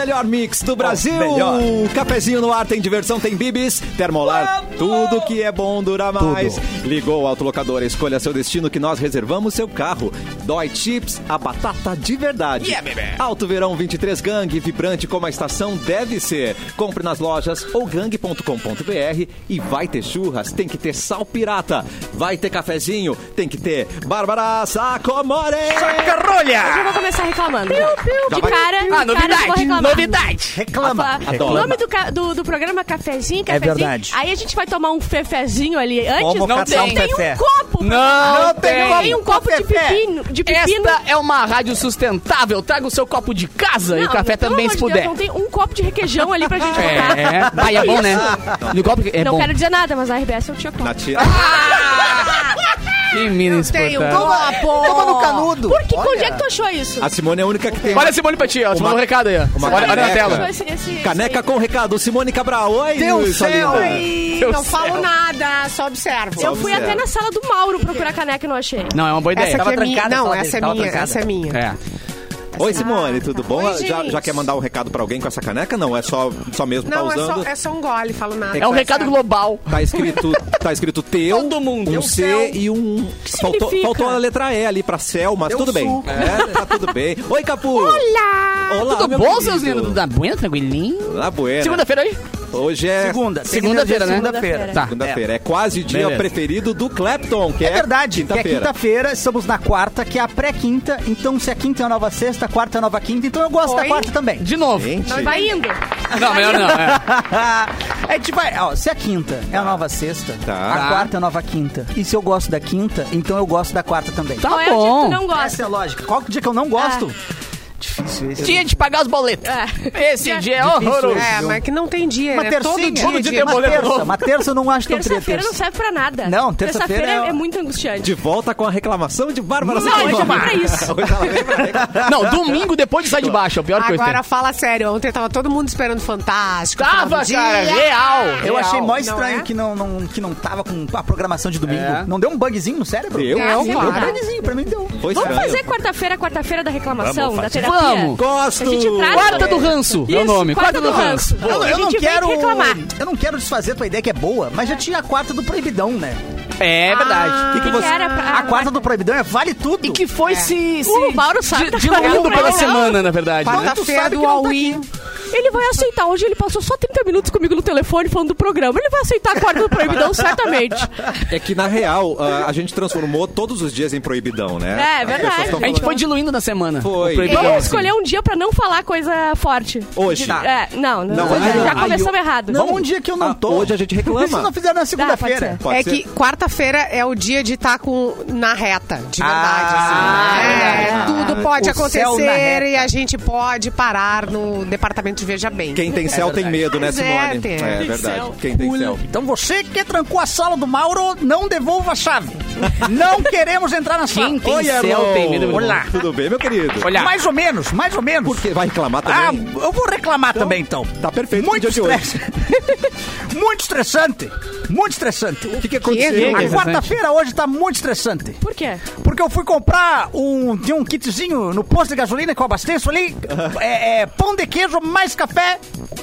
melhor mix do Brasil. melhor. Cafezinho no ar tem diversão, tem bibis, termolar, tudo que é bom dura mais. Ligou o autolocador, escolha seu destino que nós reservamos seu carro. Dói Chips, a batata de verdade. Yeah, baby. Alto Verão 23 Gang, vibrante como a estação deve ser. Compre nas lojas ou gang.com.br e vai ter churras, tem que ter sal pirata. Vai ter cafezinho, tem que ter Bárbara Sacomore. Carolha! Eu vou começar reclamando. Já De vai- cara, Ah, de cara eu vou novidade. Reclama. Adoro. O nome do, ca- do, do programa Cafezinho, É Cafezinho. verdade. Aí a gente vai tomar um fefezinho ali antes. Como não tem, um tem fefé. um copo. pra- Não, Não tem tem. Tem um copo de Fefé. pepino. De pepino. Esta é uma rádio sustentável. Traga o seu copo de casa e o Não, café pelo também, amor se de Deus, puder. não tem um copo de requeijão ali pra gente botar. É, aí é bom, né? No copo é não bom. quero dizer nada, mas a RBS eu tinha copo. Na tia- Que mina um importante. copo. Toma no canudo. Por que? Olha. Onde é que tu achou isso? A Simone é a única que tem Olha a Simone pra ti, ó. Mandou um recado aí, ó. uma Olha, olha na caneca. tela. Esse, esse, Caneca com recado, Simone Cabral. Oi, Deus céu. Oi, Meu não falo céu. nada, só observo. Eu fui até na sala do Mauro procurar caneca e não achei. Não, é uma boa ideia. Essa aqui Tava é minha. trancada Não, essa é minha. Essa é minha. É. Oi, Simone, tudo bom? Oi, já, já quer mandar um recado pra alguém com essa caneca? Não, é só, só mesmo tá Não, é usando. só, é só um gole, falo nada. É um recado global. Tá escrito, tá escrito teu, Todo mundo. um Deu C céu. e um. Faltou, faltou a letra E ali pra céu, mas Deu tudo bem. suco. É, tá tudo bem. Oi, Capu! Olá! Olá, Tudo bom, querido. seus lindos? Da buena, tranquilinho? Na buena. Segunda-feira aí? Hoje é Segunda. Segunda-feira, né? Segunda-feira. Tá. segunda-feira. É quase o dia Beleza. preferido do Clapton, que é, É verdade, que é quinta-feira. quinta-feira, estamos na quarta, que é a pré-quinta. Então, se a quinta é a nova sexta, a quarta é a nova quinta, então eu gosto da Oi? quarta também. De novo. Gente, Vai indo. Não, melhor não. É. a gente vai, ó, se a quinta é a nova sexta, Tá. a quarta é a nova quinta. E se eu gosto da quinta, então eu gosto da quarta também. Tá Qual é o dia que bom. tu não gosta? Essa é a lógica. Qual que é o dia que eu não gosto? Difícil esse. Dia de pagar os boletos. É. Esse dia é Difícil horroroso. É, mas que não tem dia, Uma né? tercinha. Todo dia. Todo dia dia. tem Uma boleto terça, novo. uma terça eu não acho tão Terça-feira não terça. serve pra nada. Não, terça-feira é... é- é muito angustiante. de volta com a reclamação de Bárbara Não, hoje é pra isso. Hoje ela vem pra reclamar. Não, domingo depois de sair de baixo. É a pior Agora tem. fala sério, ontem tava todo mundo esperando Fantástico. Tava, cara, dia. real. Eu real. achei mó Não estranho é? que, não, não, que não tava com a programação de domingo. É. Não deu um bugzinho no cérebro? Deu, Deu, Deu um bugzinho, pra mim deu. Foi Vamos estranho. fazer quarta-feira, quarta-feira da reclamação, da terapia? Vamos. Gosto! A gente traz- Quarta do ranço é o Isso, nome. quarta do ranço. Eu, não quero. reclamar. Eu não quero desfazer a tua ideia que é boa, mas já tinha a quarta do proibidão, né? É verdade. O que, que você- era pra... A quarta do proibidão é vale tudo. E que foi se, se O Mauro sabe diluindo pela semana, na verdade. né? Quarta-feira sabe do que não tá All-In. Ele vai aceitar. Hoje ele passou só 30 minutos comigo no telefone falando do programa. Ele vai aceitar a quarta do proibidão, certamente. É que, na real, a, a gente transformou todos os dias em proibidão, né? É, verdade. tão A gente falando- foi diluindo na semana. Foi. Vamos assim. escolher um dia pra não falar coisa forte. Hoje. Tá. É, não, não. Não, já já ai, começamos eu- errado. Não, um dia que eu não Ah, tô. hoje a gente reclama. Vocês não fizeram na segunda-feira. ser. Pode é ser. que quarta-feira é o dia de estar com na reta, de verdade. Ah, assim. É, é. tudo pode O céu na acontecer e a gente pode parar no departamento de Veja Bem. Quem tem céu tem medo, né, é, Simone? tem. É, Tem verdade. Quem tem céu. Então você que trancou a sala do Mauro, não devolva a chave. Não queremos entrar na sala. Quem tem Oi, céu tem medo. Olá. Tudo bem, meu querido? Olha. Mais ou menos, mais ou menos. Por quê? Vai reclamar Ah, também? eu vou reclamar também então. Tá perfeito Muito de estresse. muito estressante. Muito estressante. O que, que aconteceu? Que, A quarta-feira hoje tá muito estressante. Por quê? Porque eu fui comprar um, tinha um kitzinho no posto de gasolina que eu abasteço ali. É, é, pão de queijo mais café,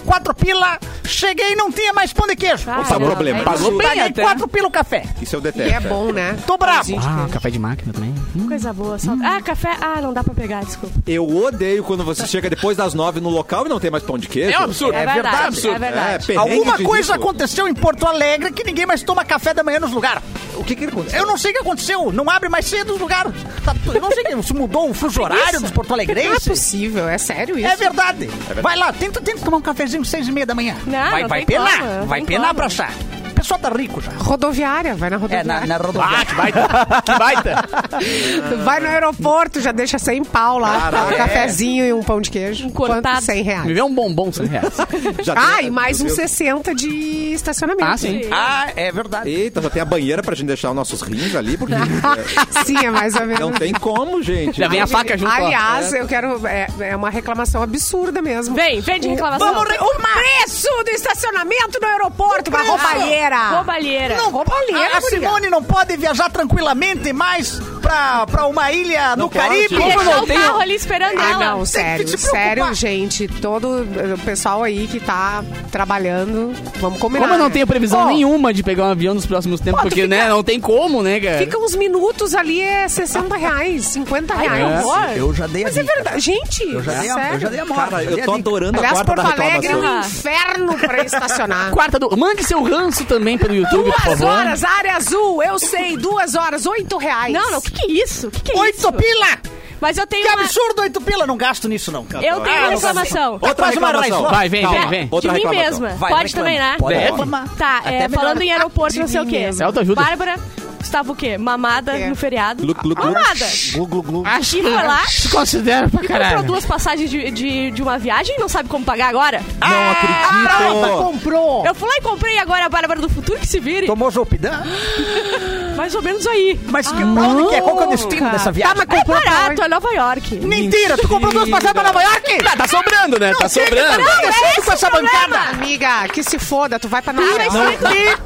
quatro pila. Cheguei e não tinha mais pão de queijo. Ah, Opa, não, problema. é Pagou isso. bem Paguei até. quatro pila o café. Isso eu E detesto. é bom, né? Tô bravo. Ah, café de máquina também. Hum. Coisa boa. Só... Ah, café. Ah, não dá pra pegar, desculpa. Eu odeio quando você chega depois das nove no local e não tem mais pão de queijo. É um absurdo. É, verdade, verdade. é verdade. É, perrengue Alguma coisa rico. aconteceu em Porto Alegre que ninguém mais toma café da manhã nos lugares. O que que aconteceu? Eu não sei o que aconteceu. Não abre mais cedo os lugares. Tá eu não sei o que. Se mudou o fuso horário dos porto Não é possível, é sério isso? É verdade. Vai lá, tenta, tenta tomar um cafezinho às seis e meia da manhã. Não, vai não vai penar. como, vai penar pra achar. O pessoal tá rico já. Rodoviária, vai na É, rodoviária. na, na Ah, rodoviária. que baita. Que baita. Vai no aeroporto, já deixa 100 pau lá. Caraca. um cafezinho e um pão de queijo. cortado. Quanto? 100 Me reais. vê um bombom, 100 reais. Já Ah, tem- e mais uns Deus. 60 de estacionamento. Ah, sim. Ah, é verdade. Eita, já tem a banheira pra gente deixar os nossos rins ali, porque Sim, é mais ou menos. não tem como, gente. Já vem a faca junto. ó. Aliás, eu quero. É, é uma reclamação absurda mesmo. Vem, vem de reclamação. Vamos re- o preço do estacionamento no aeroporto, uma roubalheira. Roubalheira. Não, roubalheira. A, a Simone não pode viajar tranquilamente mais pra, pra uma ilha no Não pode. Caribe. Deixar não o tenho- carro ali esperando Ah, ela. não, sério, sério, gente. Todo o pessoal aí que tá trabalhando, vamos combinar. Como eu não tenho previsão Ó. nenhuma de pegar um avião nos próximos tempos, Pô, porque, fica- né, não tem como, né, cara? Fica uns minutos ali, é 60 reais, 50 reais. Eu já dei a Mas é verdade. Gente, Eu já dei a, sério. eu já dei a moda. Cara, eu a tô adorando a Aliás, quarta da Porto Alegre é um inferno pra estacionar. Quarta do... Mande seu ranço também pelo YouTube, por Duas favor. horas, área azul, eu sei, duas horas, oito reais. Não, não, o que, que é isso? O que, que é Oito isso? pila! Mas eu tenho Que uma... absurdo, oito pila! Não gasto nisso, não. Eu tenho uma reclamação. Outra reclamação. Vai, vem, vem, vem. Outra de mim mesma. Vai, Pode reclama. também, né? Pode reclamar. Tá, é, falando em aeroporto, não sei o quê. É. Bárbara estava o quê? Mamada É. no feriado. Glu, glu, glu. Mamada. Glu, glu, glu. Acho E foi lá. Se considera pra E comprou caralho. duas passagens de, de, de uma viagem e não sabe como pagar agora? Não Ela acredito. comprou! Eu fui lá e comprei agora a Bárbara do futuro que se vire. Tomou Zolpidem? Mais ou menos aí. Mas que, pra onde que é? Qual que é o destino dessa viagem? Tá, mas É barato, é Nova York. Mentira! Tu comprou duas passagens pra Nova York? Ah, tá sobrando, né? tá sobrando. Não, é com essa bancada! Amiga, que se foda, tu vai pra Nova Tá York. pip,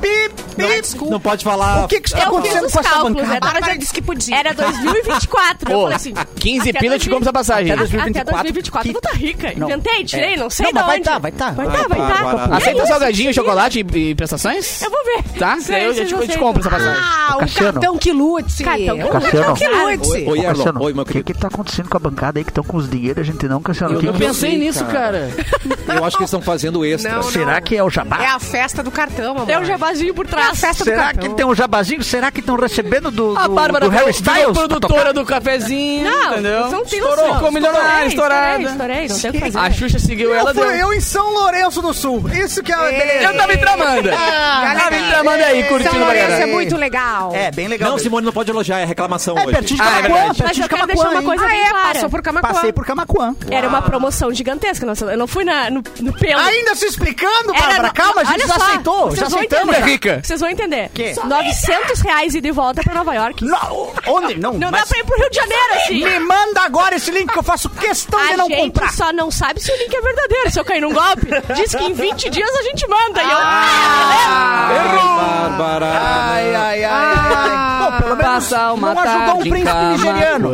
pip. Não pode falar. O que que está Eu acontecendo com essa bancada? né? A Bárbara disse que podia. Era 2024. eu falei assim... 15 até pila te compra essa passagem. Até Até 2024. 2024 eu vou estar rica. Não. Inventei, tirei, É. não sei Não, vai tá, vai tá. Vai Vai tá, vai tá, tá. É Aceita salgadinho, chocolate e, prestações? Eu vou ver. Tá? Eu, te, compro essa passagem. Ah, o Cassiano. cartão que lute. Cartão que O lute. cartão que Cassiano. lute. Oi, oi. Cassiano, Oi, meu o que querido. que tá acontecendo com a bancada aí que estão com os dinheiros? A gente não, Cassiano. Eu Que não que- pensei sei, nisso, cara. Eu acho que eles estão fazendo extra. Não, Será que é o jabá? É a festa do cartão, amor. Tem um jabazinho por É a trás. festa do Será cartão. que tem um jabazinho? Será que estão recebendo do, A do, Bárbara do Harry virou- Styles? pra produtora do cafezinho, Não, entendeu? você não tem Estourou, noção. ficou milionária, estourada. Estourei, estourei, não tem o que fazer. A Xuxa seguiu ela, Eu, fui deu... eu em São Lourenço do Sul. Isso que é Ei. beleza. Eu tava em Tramanda. Ah, Tava em Tramanda aí, curtindo São pra Lourenço é caralho. muito legal. É, bem legal. Não, mesmo. Simone não pode elogiar, é reclamação É hoje. pertinho de Ah, é Camacuã, verdade. Mas pertinho eu de quero deixar uma Camacuã, coisa? Ah, bem é? clara. Passou por Camacuã. Passei por Camacuã. Era uma promoção gigantesca. não- Eu não fui na, no, no pelo. Ainda se explicando, Bárbara. no- Calma, a gente já só, aceitou. Já aceitamos. entender. É rica. Vocês vão entender. Quê? 900 reais ida e volta pra Nova York. Não, onde? Não, Não mas dá pra ir pro Rio de Janeiro, assim. Me manda agora esse link que eu faço questão de A não gente comprar. só não sabe se o link é verdadeiro. Se eu cair num golpe, diz que em 20 dias a gente manda. E eu... Ai, Bárbara. Ai, ai, ai, ai. Bom, pelo menos Passa uma não ajudou um príncipe nigeriano.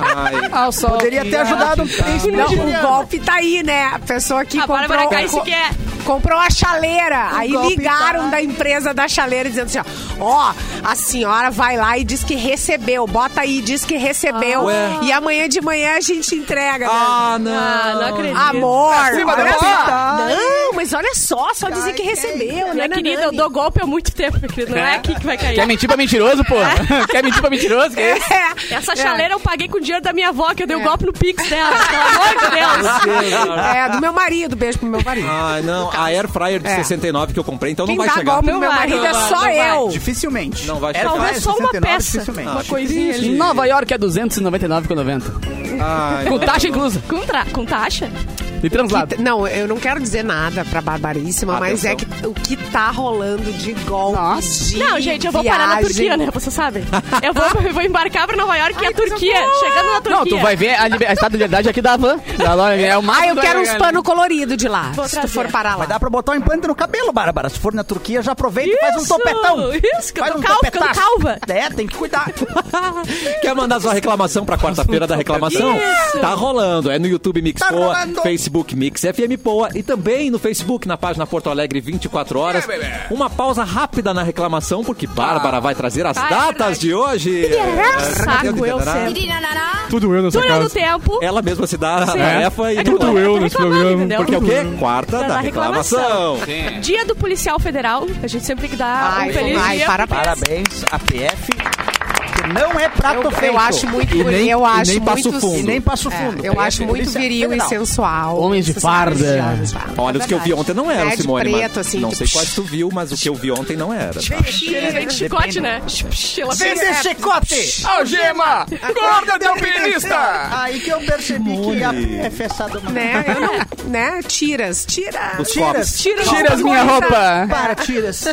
Ai. Poderia ter ajudado um príncipe Não, o nigeriano. golpe tá aí, né? A pessoa que A comprou, Bárbara cai se co- quer. Comprou a chaleira. aí ligaram tá da empresa da chaleira dizendo assim, ó, ó, a senhora vai lá e diz que recebeu. Bota aí, diz que recebeu. Ué. E amanhã de manhã a gente entrega. né? Ah, não. Ah, não acredito. Amor, cima olha só. hora. Não, mas olha só, só dizer que recebeu, né? Minha querida, eu dou golpe há muito tempo, minha querida. Não é aqui que vai cair. Quer mentir pra mentiroso, pô? Quer mentir pra mentiroso? É? É, Essa chaleira eu paguei com o dinheiro da minha avó, que eu dei o golpe no Pix dela. Pelo amor de Deus. é, do meu marido, beijo pro meu marido. Ai, não. A Air Fryer de É. 69 que eu comprei, então Quem não vai dá chegar. Não meu marido não é só não vai. eu. Dificilmente. Não vai chegar. Talvez só uma 69, peça. dificilmente. Uma coisinha ali. Nova York é 299,90. Ai, Com taxa inclusa. Com, com taxa? De translado. Não, eu não quero dizer nada pra Barbaríssima, mas é que Atenção. o que tá rolando de golpe Nossa. de Não, gente, eu vou parar na viagem. Turquia, né? Você sabe? Eu vou, eu vou embarcar pra Nova York e a Turquia. Chegando na Turquia. Não, tu vai ver a, a Estátua da Liberdade aqui da van. Da loja, é o Ah, eu que quero uns pano colorido de lá. Vou se tu trazer. for parar lá. Vai dar pra botar um implante no cabelo, Bárbara. Se for na Turquia, já aproveita e faz um Isso, topetão. isso, que eu tô um calva, topetaço. calva. É, tem que cuidar. Quer mandar sua reclamação pra quarta-feira da reclamação? Isso. Tá rolando. É no YouTube Mix Tá rolando. Facebook Mix FM Poa e também no Facebook, na página Porto Alegre 24 horas. Uma pausa rápida na reclamação, porque Bárbara vai trazer as Ah, é datas verdade. de hoje. Saco, eu sempre. Tudo eu nessa Túnel do tempo. Ela mesma se dá a tarefa e É que eu tô nesse programa. entendeu? Porque é o quê? Quarta Da da reclamação. Dia do Policial Federal. A gente sempre tem que dar Ai, um feliz ai, dia. parabéns. Parabéns a PF, não é prato Eu, feito. eu acho muito, E nem- eu e acho nem Passo muito, Fundo. E nem passo É, fundo. eu acho muito viril Federal. e sensual. Homens de farda. Olha, os que eu vi ontem não eram, É, Simone. preto, assim, não sei quais tu viu, mas o que eu vi ontem não era. tá? Vem de chicote, né? Ela fez- Vender chicote! Algema! Corda de alpinista! Aí que eu percebi que a é sadomasoquista. Né? Eu não, né? Tiras, tiras. Tiras. Tiras. Tira as minha roupa! Para, tiras.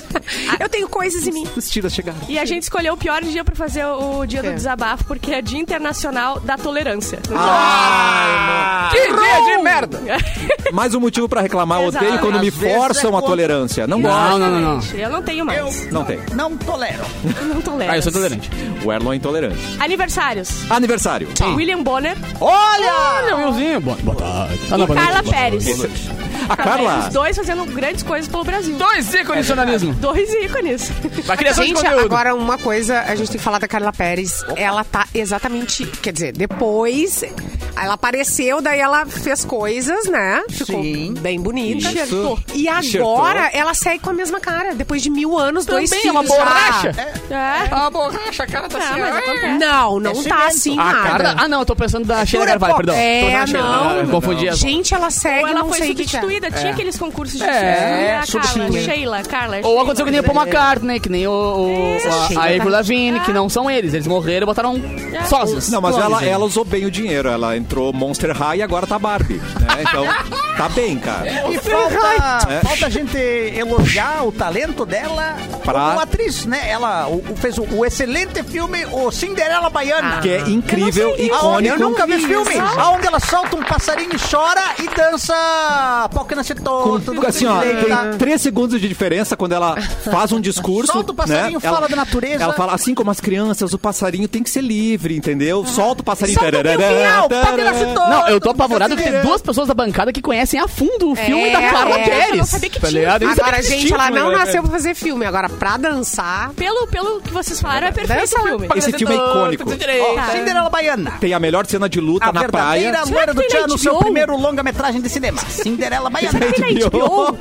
Eu tenho coisas em mim. Os tiras chegaram. E a gente escolheu o pior dia pra fazer o o dia do desabafo porque é Dia Internacional da Tolerância. Ah. Que dia de merda! Mais um motivo pra reclamar. Exato. Odeio quando me vezes forçam é a contra- tolerância. Não Não, gosto. não, não, não. Exatamente. Eu não tenho mais. Não tem. Não tolero. Não tolero. Ah, eu sou tolerante. O Erlon é intolerante. Aniversários. Aniversário. William Bonner Olha! Wilzinho, boa, boa tarde. Ah, não, e boa noite. Carla Pérez. A Carla. Os dois fazendo grandes coisas pelo Brasil. Dois ícones de jornalismo. Dois ícones. Pra criação de Gente, conteúdo. agora uma coisa, a gente tem que falar da Carla Pérez. Ela tá exatamente, quer dizer, depois ela apareceu, daí ela fez coisas, né? Ficou Sim. bem bonita. Isso. E agora ela segue com a mesma cara, depois de mil anos, dois Também é filhos. uma borracha. já. É. Ah, borracha, a cara tá Ah, assim. mas ah. acontece. Não, não tá assim A nada. Carla... Ah, não, eu tô pensando da Sheila Carvalho, perdão. É, Sheila. não. Ah, confundi as... Gente, ela segue, Ou ela não foi sei que que é. substituída. Tinha aqueles concursos de É, substituir a Carla. substituir. Sheila, Carla. Ou Sheila. aconteceu que nem o Paul McCartney, que nem o, É, a, Sheila Avril tá- Lavigne, que não são eles. Eles morreram e botaram sósias. Não, mas Clones ela, aí. ela usou bem o dinheiro. Ela entrou Monster High e agora tá Barbie. Né? Então, tá bem, cara. E falta, É. falta a gente elogiar o talento dela Pra- como atriz, né? Ela o- o- fez o, o excelente filme O Cinderela Baiana. Que é incrível, Aonde icônico. eu nunca vi esse filme. Aonde ela solta um passarinho e chora e dança pau que nasce todo. tudo Assim, ó, direito, tá? tem três segundos de diferença quando ela faz um discurso. Solta o passarinho, né? fala ela, da natureza. Ela fala assim como as crianças, o passarinho tem que ser livre, entendeu? Solta o passarinho. Solta o nasce tarará. todo. Não, eu tô apavorado que tem duas pessoas da bancada que conhecem a fundo o filme É, da Carla é. Pérez. Eu não sabia que tá tinha. sabia Agora, gente, ela não né? nasceu pra fazer filme. Agora, pra dançar... Pelo, pelo que vocês falaram, é perfeito Dança o filme. Esse filme é icônico. Ó, Cinderela Baiana. Tem a melhor cena de luta A na praia. verdadeira loira que do Tchan no seu primeiro longa-metragem de cinema. Cinderela Baiana.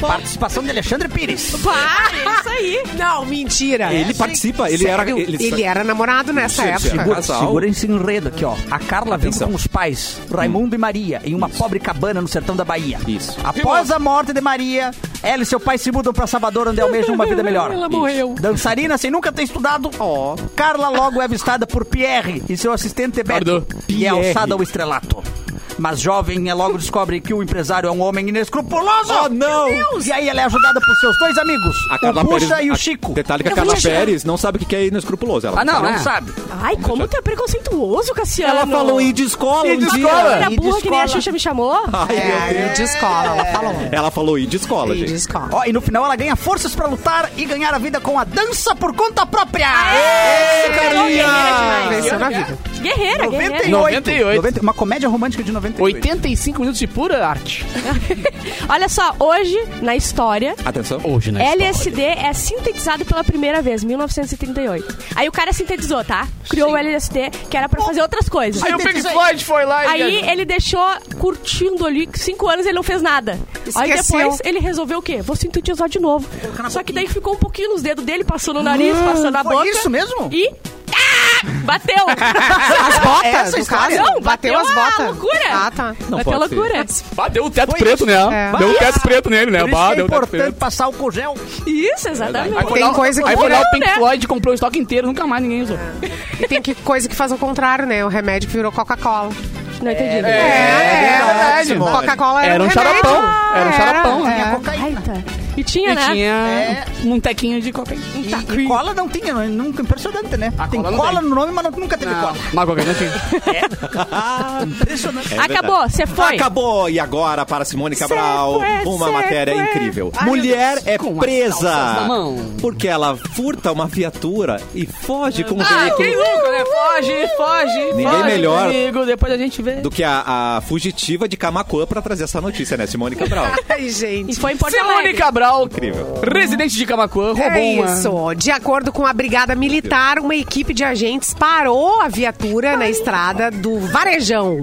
Participação de Alexandre Pires. Para, isso aí. Não, mentira. Ele participa, ele era. Ele era namorado nessa Sim, sim. época. Segura-. Segura esse enredo aqui, ó. A Carla vive Atenção. com os pais, Raimundo e Maria, em uma pobre cabana no sertão da Bahia. Isso. Após a morte de Maria, ela e seu pai se mudam pra Salvador, onde almejam uma vida melhor. Ela morreu. Dançarina sem nunca ter estudado, Carla logo é avistada por Pierre e seu assistente Beto Pardon. e é Pierre. alçada ao estrelato. Mas jovem, ela logo descobre que o empresário é um homem inescrupuloso. Oh, não! E aí ela é ajudada por seus dois amigos, A Carla o Puxa Pérez, e o Chico. Detalhe que a Carla. Pérez não sabe o que é inescrupuloso. Ela Ah, não, Não é. sabe. Ai, como tu é preconceituoso, Cassiano. Ela falou ir de escola Ir um de dia. escola. Era E de burra que nem a escola. Xuxa me chamou. Ai, meu É, Deus. e de escola, ela falou. Ela falou ir de escola, E de gente. escola. Ó, e no final ela ganha forças pra lutar e ganhar a vida com a dança por conta própria. Ê, Guerreira demais. Venceu na vida. Guerreira, guerreira. 98. 98. 90, uma comédia romântica de 98. 85 minutos de pura arte. Olha só, hoje, na história, Atenção. Hoje, né? LSD é sintetizado pela primeira vez, 1938. Aí o cara sintetizou, tá? Criou o LSD, que era pra fazer outras coisas. Aí o Pink Floyd foi lá e... Aí ele deixou curtindo ali, cinco anos ele não fez nada. Aí Esqueceu. depois ele resolveu o quê? Vou sintetizar de novo. Só que daí ficou um pouquinho nos dedos dele, passou no nariz, passou na foi boca. isso mesmo? E. Ah! Bateu! As botas, Essa no caso? Não, bateu, bateu as a botas. loucura. Ah, tá. Não bateu a pode ser. loucura. Bah, deu o teto Foi preto, isso. né? É. Deu o teto preto nele, né? Por isso Bah, que é deu o teto importante preto. passar álcool gel. Isso, exatamente. Aí foi Tem lá- coisa que Aí foi lá o não, Pink né? Floyd comprou o estoque inteiro, nunca mais ninguém usou. E tem que, coisa que faz ao contrário, né? O remédio que virou Coca-Cola. Não entendi. É, é, verdade. Coca-Cola era, Era um remédio. xaropão. Era um xaropão. é. Tinha cocaína. Ai, tá. E tinha, E né? tinha um tequinho de cocaína. E, e cola não tinha, não- nunca impressionante, né? A tem cola cola, tem. no nome, mas não- nunca teve Não, cola. mas cocaína tinha. Impressionante. É Acabou, você foi. Acabou! E agora para Simone Cabral, foi, uma matéria foi. incrível. Ai, Mulher é Com presa porque ela furta uma viatura e foge com um Ah, veículo louco, né? Foge, foge. Ninguém foge melhor. Comigo, depois a gente vê. do que a, a fugitiva de Camacuã pra trazer essa notícia, né, Simone Cabral? Ai, E gente. foi em Porto Simone Alegre. Cabral, Incrível. residente de Camacuã, roubou É uma... isso. De acordo com a Brigada Militar, uma equipe de agentes parou a viatura na estrada do Varejão.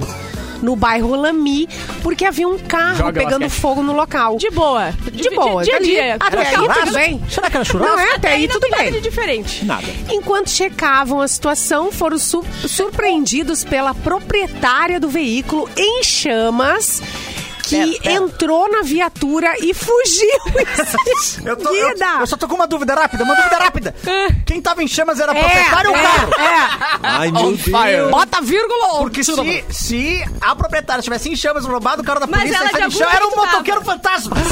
No bairro Lami, porque havia um carro Joga pegando basquete. fogo no local. De boa. De boa, Dia a dia. até aí tudo bem. Será que era churrasco? Não é? Até aí não tudo tem nada bem. de diferente. Nada. Enquanto checavam a situação, foram su- surpreendidos pela proprietária do veículo em chamas que entrou na viatura e fugiu Eu, tô- eu- eu só tô com uma dúvida rápida, uma dúvida rápida. Quem tava em chamas era É, proprietário ou o é, carro? é. Ai, meu Deus. fire. Bota vírgula ou Porque se, se a proprietária estivesse em chamas, roubado o carro da Mas polícia, ela e em chamas, era um motoqueiro fantasma.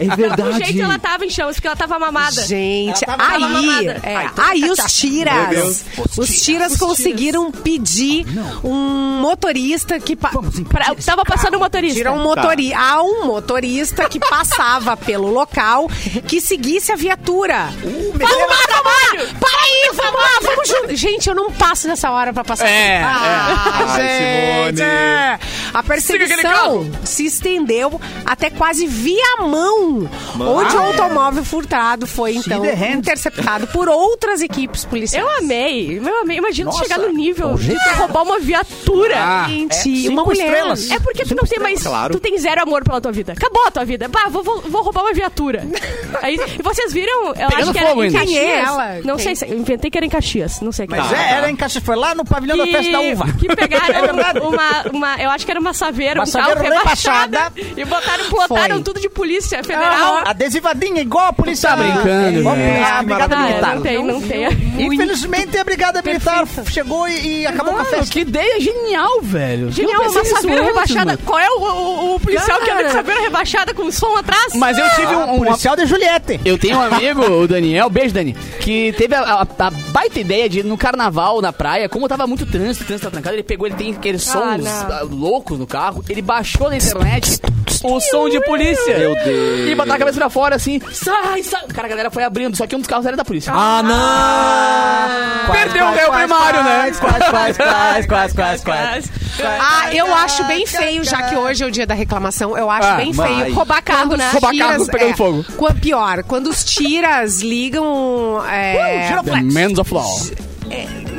É Do verdade. jeito ela tava em chamas, porque ela tava mamada. Gente, tava aí, mamada. é, Ah, então aí os tiras, os tiras conseguiram pedir um motorista que pa- Pra- tava passando o motorista. Tira um motori há um motorista que passava pelo local que seguisse a viatura. Uh, Vamos lá, vamos lá! Para aí, vamos lá, vamos junto. Gente, eu não passo nessa hora pra passar. É, ah, Ai, gente. É. A perseguição se estendeu até quase via mão, onde o automóvel furtado foi então interceptado por outras equipes policiais. Eu amei, eu amei. Imagina Nossa, chegar no nível de roubar uma viatura. Ah, Gente, É, uma mulher. estrelas. É porque tu não tem mais. claro. Tu tem zero amor pela tua vida. Acabou a tua vida. Bah, vou, vou, vou roubar uma viatura. Aí, e vocês viram? Eu Pegando acho que era fogo em ainda. Caxias. Quem é ela? Não Quem? sei, se- eu inventei que era em Caxias. Não sei Mas Tá, é, tá. era em Caixa, foi lá no pavilhão da festa da uva. que É pegaram verdade. uma, uma. Eu acho que era uma saveira, Uma um carro saveira rebaixada. rebaixada. E botaram, plotaram Foi. tudo de polícia federal. Adesivadinha, igual a polícia. Tá brincando, Igual velho. a Brigada Ah, Militar. não tem, não tem. Infelizmente, a Brigada Militar chegou e, e acabou com a Mano, festa. que ideia genial, velho. Genial, Eu uma nisso saveira antes, rebaixada. mano. Qual é o, o- o policial que anda de saveira rebaixada com som atrás? Mas eu tive um, um, Policial de Juliette. Eu tenho um amigo, o Daniel, beijo Dani, que teve a, a- a baita ideia de ir no carnaval, na praia, como tava muito trânsito, o trânsito tá trancado, ele pegou, ele tem aqueles sons não. ah, loucos no carro, ele baixou na internet o som de polícia. Meu Deus. E botou a cabeça pra fora assim, sai, sai. Cara, a galera foi abrindo, só que um dos carros era da polícia. Ah, não! Perdeu o réu primário, né? Quase, quase, quase, quase, quase, quase. Ah, eu acho bem feio, já que hoje é o dia da reclamação, eu acho Ah, bem mas- feio. Roubar carro, né? Roubar Tiras- carro pegando é, fogo. qua- Pior, quando os tiras ligam. é, The Men's of Law.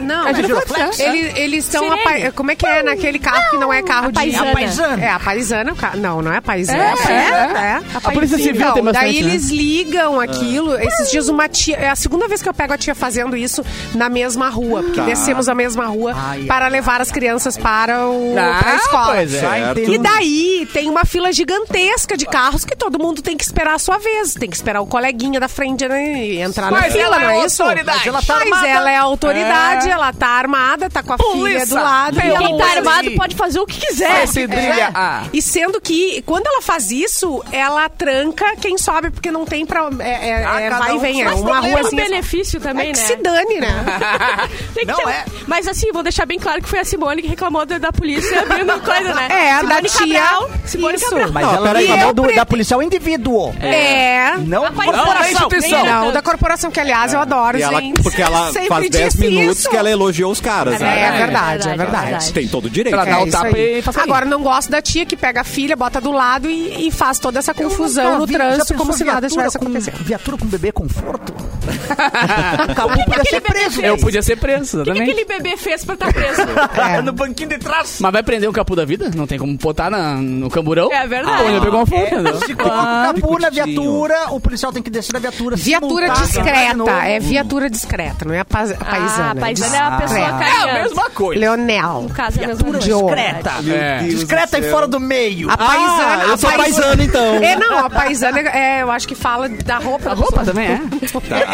Não, É é, giroflex, eles eles estão. Sirene. apa- Como é que é naquele carro que não é carro A de. paisana. A paisana. É, a paisana. Não, não é a paisana. É, a paisana, é. é. A Polícia Civil Então, tem bastante, daí né? eles ligam aquilo. Esses dias uma tia. É a segunda vez que eu pego a tia fazendo isso na mesma rua. Porque Tá. descemos a mesma rua Ai, para levar as crianças para, o, Ah, para a escola. pois é. E daí tem uma fila gigantesca de carros que todo mundo tem que esperar a sua vez. Tem que esperar o coleguinha da frente né, e entrar na Mas fila, ela não é é isso? autoridade. Mas ela tá Mas armada. ela é a autoridade, É. ela tá armada, tá com a filha Polícia, do lado. e ela Quem tá armado pode fazer o que quiser. Trilha. Ah. e sendo que, quando ela faz isso, ela tranca quem sobe, porque não tem pra. É, é- Ah, é vai e um vem, é uma um ruazinha. benefício também, É que né? se dane, né? Tem que Não, ter- é. Mas assim, vou deixar bem claro que foi a Simone que reclamou da, da polícia abrindo coisa, né? É, Simone da tia. Cabral. Simone Isso. Cabral. Mas Não, ela peraí, reclamou do- pre- da policial indivíduo. É. Não A paisana. corporação. instituição. Não, da corporação, que aliás eu adoro, E ela, gente. porque ela Sempre faz 10 disse minutos isso. que ela elogiou os caras, É, né? é verdade, é é verdade. Tem todo o direito. Ela dá É o tapa e faz. Agora, não gosto da tia que pega a filha, bota do lado e, e faz toda essa confusão no trânsito, como se nada tivesse acontecendo. Viatura com bebê conforto? o Capu podia ser preso. Eu podia ser preso, O que, que aquele bebê fez pra estar preso? É. No banquinho de trás. Mas vai prender o capu da vida? Não tem como botar na- no camburão? É verdade. Pô, ele pegou uma foto, entendeu? Se coloca Ah, o Capu na viatura, o policial tem que descer da viatura. se Viatura discreta. É viatura discreta, não é a pa- a paisana. Ah, a paisana é a pessoa discreta. É a mesma coisa. Leonel. No caso, é a mesma Viatura coisa. discreta. É. Discreta e fora do meio. A paisana. eu a sou paisano, então. É, não, a paisana, é, eu acho que fala da roupa. A roupa também é.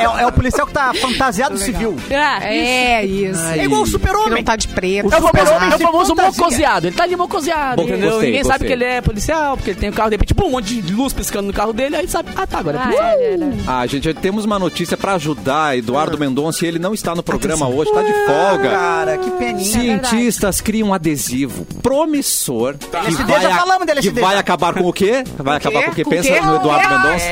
É, é- é o policial que tá fantasiado civil. É, É, isso. É igual o super-homem. não tá de preto. É o Super-Homem é o famoso fantasia. mocoseado. Ele tá ali mocoseado, Bom, entendeu? gostei, Ninguém sabe gostei. que ele é policial, porque ele tem o carro, de repente, pum, um monte de luz piscando no carro dele, aí sabe, ah tá, agora é Ah, policial. é, é, é. Ah, gente, temos uma notícia pra ajudar Eduardo Mendonça e ele não está no programa hoje, tá de folga. Cara, que peninha. Cientistas criam um adesivo promissor que, LSD, vai, já a- que LSD. vai acabar com o quê? Vai acabar com o quê? Pensa quê? no Eduardo É, Mendonça.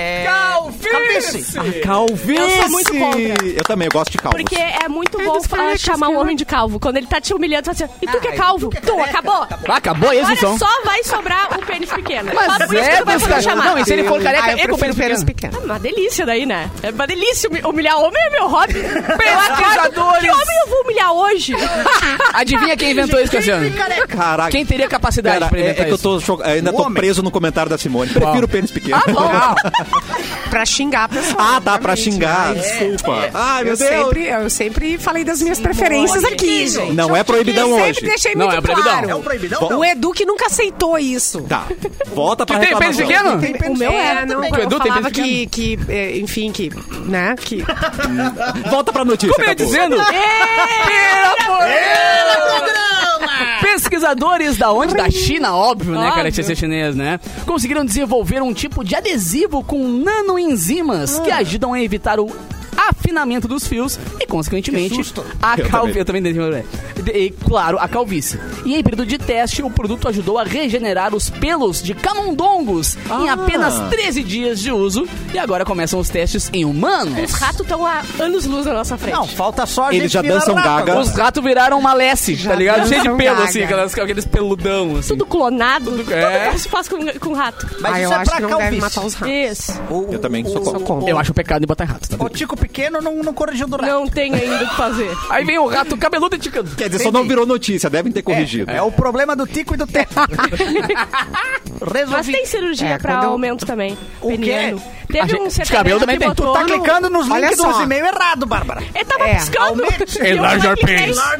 Calvície. A calvície. Eu sou muito contra. Eu também, eu gosto de calvos. Porque é muito bom desconecta ah, chamar esse um homem de calvo. Quando ele tá te humilhando, você fala assim, e tu que é calvo? Tu, acabou? Ah, acabou esse Agora som. só vai sobrar o pênis pequeno. Mas só por isso é, que tu vai poder cara. chamar. Não, e se ele for careca, Ah, eu é com o pênis pequeno. pequeno. É uma delícia daí, né? É uma delícia humi- humilhar homem é meu hobby. Pesquisadores. Que homem eu vou humilhar hoje? Adivinha quem inventou isso, Cassiano? Caraca. Quem teria capacidade pra é, inventar é que eu isso? tô cho- ainda tô preso no comentário da Simone. Prefiro o pênis pequeno. Ah, bom. Pra xingar a pessoa. Ah, dá pra obviamente, mas desculpa. Ai, meu Eu Deus. sempre, eu sempre falei das minhas preferências aqui, gente. Não é proibidão Eu hoje. sempre deixei Não, muito é proibidão. claro. É um proibidão? O Edu que nunca aceitou isso. Tá, volta pra Tu tem pênis reclamação. pequeno? O meu é, não, O eu Edu tem falava pênis que, que, é, enfim, que, né, que... Volta pra notícia, Como eu ia acabou. dizendo? Pesquisadores da onde? Da China, óbvio, né, cara? Ser chinês, né? Conseguiram desenvolver um tipo de adesivo com nanoenzimas que ajudam a evitar o afinamento dos fios e, consequentemente, a calvície. também. Eu também. E, claro, a calvície. E em período de teste, o produto ajudou a regenerar os pelos de camundongos em Ah. apenas 13 dias de uso. E agora começam os testes em humanos. Os ratos estão a anos-luz na nossa frente. Não, falta só a Eles já dançam gaga. Os ratos viraram uma lesse, tá ligado? Cheio de pelo, gaga. assim, aquelas, aqueles peludão, assim. Tudo clonado. Tudo, é. que se faz com, com rato. Mas ah, isso eu é acho pra que não deve calvície. matar os ratos. Isso. Eu também sou contra. Eu acho pecado em botar em rato, tá? O Tico Pequeno não, não corrigiu do rato. Não tem ainda o que fazer. Aí vem o rato cabeludo e ticando. Quer dizer, só não virou notícia, devem ter corrigido. É o problema do Tico e do. Mas Resolvi. tem cirurgia É, pra eu- aumento também. O quê? peniano. A Teve gente- um de sertanejo cabelo também tem. botou Tá no- clicando nos Olha links só. dos e-mails errado, Bárbara. Ele tava É, piscando. Enlarge your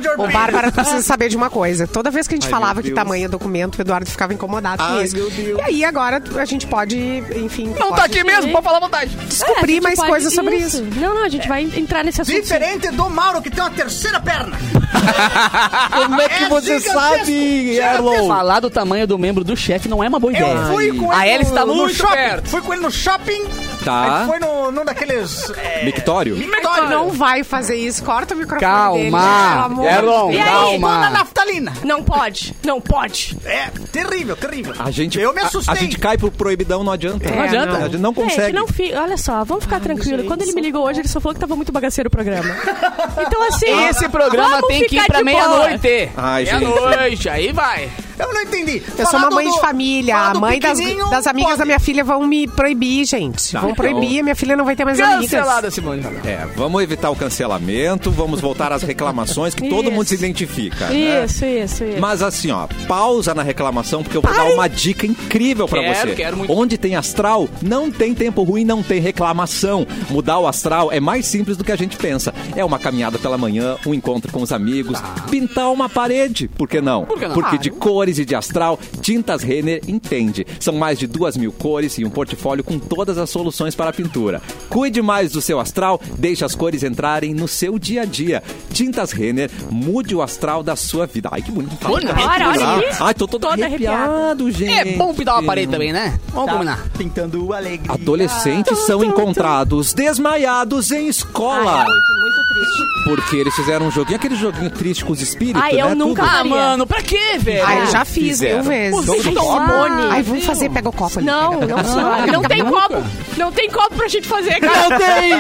your Ô. Bárbara, tu precisa saber de uma coisa. Toda vez que a gente Ai, falava que tamanho é documento, o Eduardo ficava incomodado com isso. E aí, agora a gente pode, enfim... Não pode tá aqui mesmo, pode falar à vontade. É, a Descobrir gente mais coisas sobre isso. Não, não, a gente vai entrar nesse assunto. sim. Diferente do Mauro, que tem uma terceira perna. Como é que É você sabe, Erlon? Falar do tamanho do membro do chefe não é uma boa ideia. Eu fui com A ele tá muito shopping. perto. Fui com ele no shopping. Tá. Aí foi no, num daqueles... É, Mictório? mictório. Não vai fazer isso. Corta o microfone Calma. dele. Amor Erlon, de E aí, calma. naftalina. Não pode, não pode. É, terrível, terrível. A gente, Eu me a- assustei. A, gente cai pro proibidão, não adianta. É, Não adianta. A gente não Gente, consegue. não fi... Olha só, vamos ficar tranquilo. Quando ele me ligou hoje, ele só falou que tava muito bagaceiro o programa. Então, assim. Esse programa tem que ir pra meia-noite. Gente. Meia-noite, aí vai. Eu não entendi. Eu sou uma mãe de família. A mãe das, das amigas pode. da minha filha vão me proibir, gente. Tá, vão então. proibir. Minha filha não vai ter mais amigas. Cancelada, Simone. É, vamos evitar o cancelamento, vamos voltar às reclamações que todo mundo se identifica. né? Isso, isso, isso. Mas assim, ó, pausa na reclamação, porque eu vou dar uma dica incrível pra Quero, você. quero muito. Onde tem astral, não tem tempo ruim, não tem reclamação. Mudar o astral é mais simples do que a gente pensa. É uma caminhada pela manhã, um encontro com os amigos, pintar uma parede, por que não? Por que não? Porque de cores e de astral, Tintas Renner entende. São mais de duas mil cores e um portfólio com todas as soluções para a pintura. Cuide mais do seu astral, deixe as cores entrarem no seu dia a dia. Tintas Renner, mude o astral da sua vida. Ai, que bonito. Bonito. Olha, olha aqui. Ai, tô todo Toda arrepiado, gente. É bom pintar uma parede também, né? Vamos Tá combinar. Pintando alegria. Adolescentes são encontrados desmaiados em escola. Ai, muito, muito triste. Porque eles fizeram um joguinho, aquele joguinho triste com os espíritos, Ai, eu né? nunca- Tudo. Ah, mano, pra quê, velho? Ah, eu já fiz Fizeram. mil vezes. Os Jogo do Ai, copo. Simone. Ai, vamos fazer, pega o copo ali. Não, não, senhora. Não tem copo. Não tem copo pra gente fazer, cara. Não tem!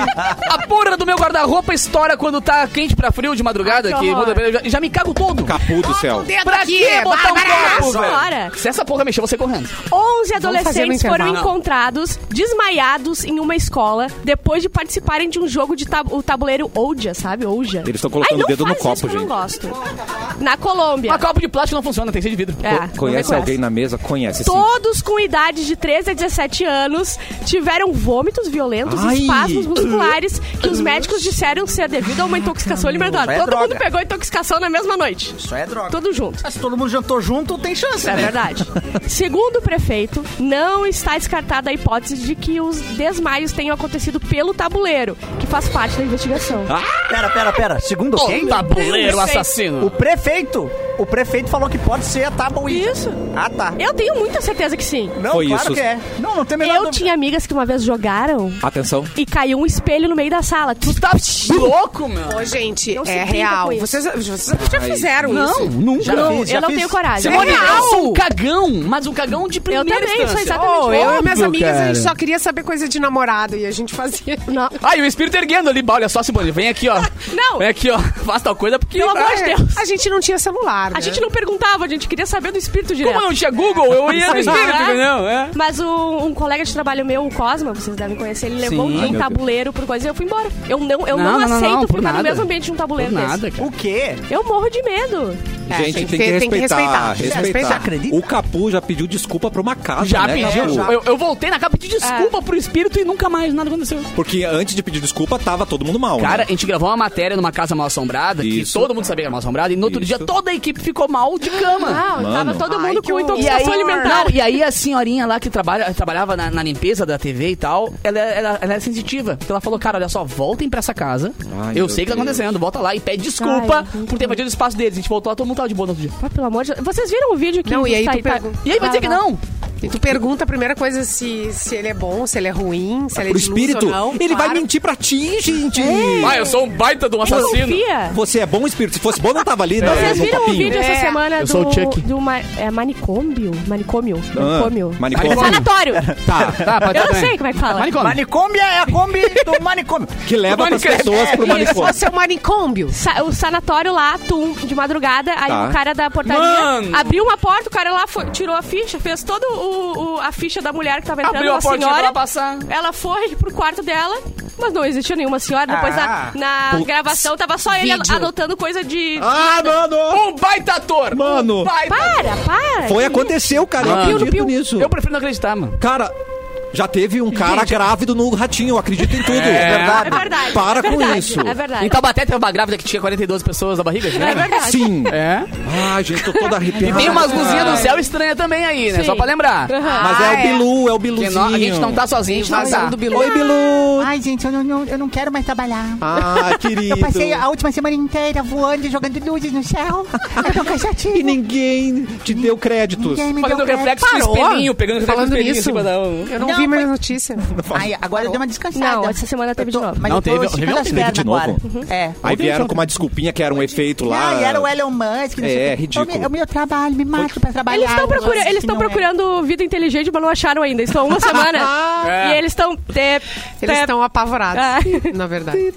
A porra do meu guarda-roupa estoura quando tá quente pra frio de madrugada. Ai, que muda- já, já me cago todo. Capu do céu. O dedo Pra aqui, que botar um copo, velho? Se essa porra mexer, você correndo. 11 fazer no adolescentes foram encontrados desmaiados em uma escola depois de participarem de um jogo de tab o tabuleiro Ouija, sabe? Ouija. Eles estão colocando Ai, não o dedo no copo, que Eu não gente. gosto. Na Colômbia. Mas copo de plástico não funciona, tem que ser de vidro. É, Conhece alguém na mesa? Conhece, sim. Todos com idade de 13 a 17 anos tiveram vômitos violentos Ai. e espasmos musculares que os médicos disseram ser devido a uma intoxicação alimentar. É Todo droga. mundo pegou intoxicação na mesma noite. Isso é droga. Tudo junto. Mas se todo mundo jantou junto, tem chance, É né? verdade. Segundo o prefeito, não está descartada a hipótese de que os desmaios tenham acontecido pelo tabuleiro, que faz parte da investigação. Pera, pera, pera. Segundo quem? tabuleiro Não sei. assassino. O prefeito. O prefeito falou que pode ser a tábua Ouija. Isso. Ah, tá. Eu tenho muita certeza que sim. Não, Foi claro isso. que é. Não, não tem a menor Eu tinha amigas que uma vez jogaram Atenção. e caiu um espelho no meio da sala. Tu Tá louco, meu? Ô, gente, Não é real. Vocês, vocês já fizeram Não, isso? nunca. Já Não, fiz, já eu não fiz. tenho coragem. É real. eu sou um cagão, mas um cagão de Eu primeira também, sou instância. exatamente Oh, eu e minhas amigas, a cara. gente só queria saber coisa de namorado e a gente fazia. Não. Ai, o espírito erguendo ali, olha só, Simone, vem aqui, ó. Não. Vem aqui, ó, faz tal coisa porque... Pelo amor de Deus. A gente não tinha celular, né? A gente não perguntava, a gente queria saber do espírito direto. Como não tinha Google, eu ia no espírito, É. entendeu? É. Mas o- um colega de trabalho meu, o Cosma, vocês devem conhecer, ele levou Sim. um Ai, tabuleiro por coisa e eu fui embora. Eu não, eu não, Não, não, aceito não, por ficar no nada. mesmo ambiente de um tabuleiro Por desse. nada, cara. O quê? Eu morro de medo. Gente, tem tem, que ter- tem que respeitar. respeitar. respeitar. Acredita? O Capu já pediu desculpa pra uma casa, Já né, pediu. Capu? Eu, eu voltei na capa, pedi desculpa pro espírito e nunca mais nada aconteceu. Porque antes de pedir desculpa, tava todo mundo mal, Cara, né? a gente gravou uma matéria numa casa mal assombrada, Isso. que todo mundo sabia que era mal assombrada, e no outro Isso. dia toda a equipe ficou mal de cama. Não, tava Mano. todo Ai, mundo que com horror. E aí, intoxicação alimentar. não, e aí a senhorinha lá que trabalha, trabalhava na, na limpeza da TV e tal, ela, ela, ela é sensitiva. Porque ela falou, cara, olha só, voltem pra essa casa. Ai, eu sei o que tá acontecendo, volta lá e pede desculpa Ai, por ter invadido o espaço deles. A gente voltou lá, todo mundo tava de boa no outro dia. Ah, pelo amor de Deus. Vocês viram o vídeo que Não, e aí tá tu tá- pergunta- E aí vai dizer que não. E tu pergunta a primeira coisa se, se ele é bom, se ele é ruim, se ele é espírito, ou não. ele vai claro. mentir pra ti, gente. Ah, eu sou um baita de um confia. Você é bom espírito. Se fosse bom, não tava ali no, Vocês no viram o copinho. vídeo essa É. semana Eu do, sou o Chuck. do ma, é, manicômio? Manicômio? Ah, Manicômio. manicômio. Sanatório. Tá, Tá, pode Eu não sei como é que fala. Manicômio. Manicômio é a Kombi do manicômio. que leva as pessoas pro Se manicômio. fosse o manicômbio. Sa- o sanatório lá, tum, de madrugada, aí Tá. o cara da portaria Mano! abriu uma porta, o cara lá foi- tirou a ficha, fez toda o, o- a ficha da mulher que tava entrando, Abriu a uma pra senhora. ela passar. Ela foi pro quarto dela, mas não existia nenhuma senhora. Depois Ah. na, na Putz. gravação tava só ele Vídeo. anotando coisa de. Ah, mano! Um baita ator! Mano. Um baita Para, para! Foi, aconteceu, cara. Eu Mano. acredito nisso. Eu prefiro não acreditar, mano. Cara, já teve um cara grávido no ratinho. Eu acredito em tudo. É. É verdade. Para é com verdade, isso. É verdade. Em Taubaté teve uma grávida que tinha 42 pessoas na barriga, é né? verdade. Sim. É. Ai, gente, tô toda arrepiada. E tem umas luzinhas do céu estranhas também aí, né? Sim. Só pra lembrar. Mas é o Ah, é. Bilu, é o Que Biluzinho. nó- a gente não tá sozinho, a gente não Invasão tá. do Bilu. Oi, Bilu. Ai, gente, eu não, eu não quero mais trabalhar. Ah, querido. Eu passei a última semana inteira voando e jogando luzes no céu. Eu tô cansativo. E ninguém te deu créditos. Ninguém me Fazendo deu crédito. reflexo no Parou? espelhinho, pegando reflexo Falando no espelhinho nisso. em cima da... Eu não, Não, vi mais foi- notícia. Ai, agora eu dei uma descansada. Não, essa semana teve de novo. Mas Não, tô teve- esticando teve as de novo? agora. É. Aí vieram com uma desculpinha que era um efeito lá. Ah, e era o Elon Musk. não sei É, quê. ridículo. É o meu- É trabalho, me mato pra trabalhar. Eles estão Eu procura, sei eles estão é. procurando vida inteligente, mas não acharam ainda. Estão há uma semana. É. E eles estão. Eles estão apavorados, Ah. na verdade.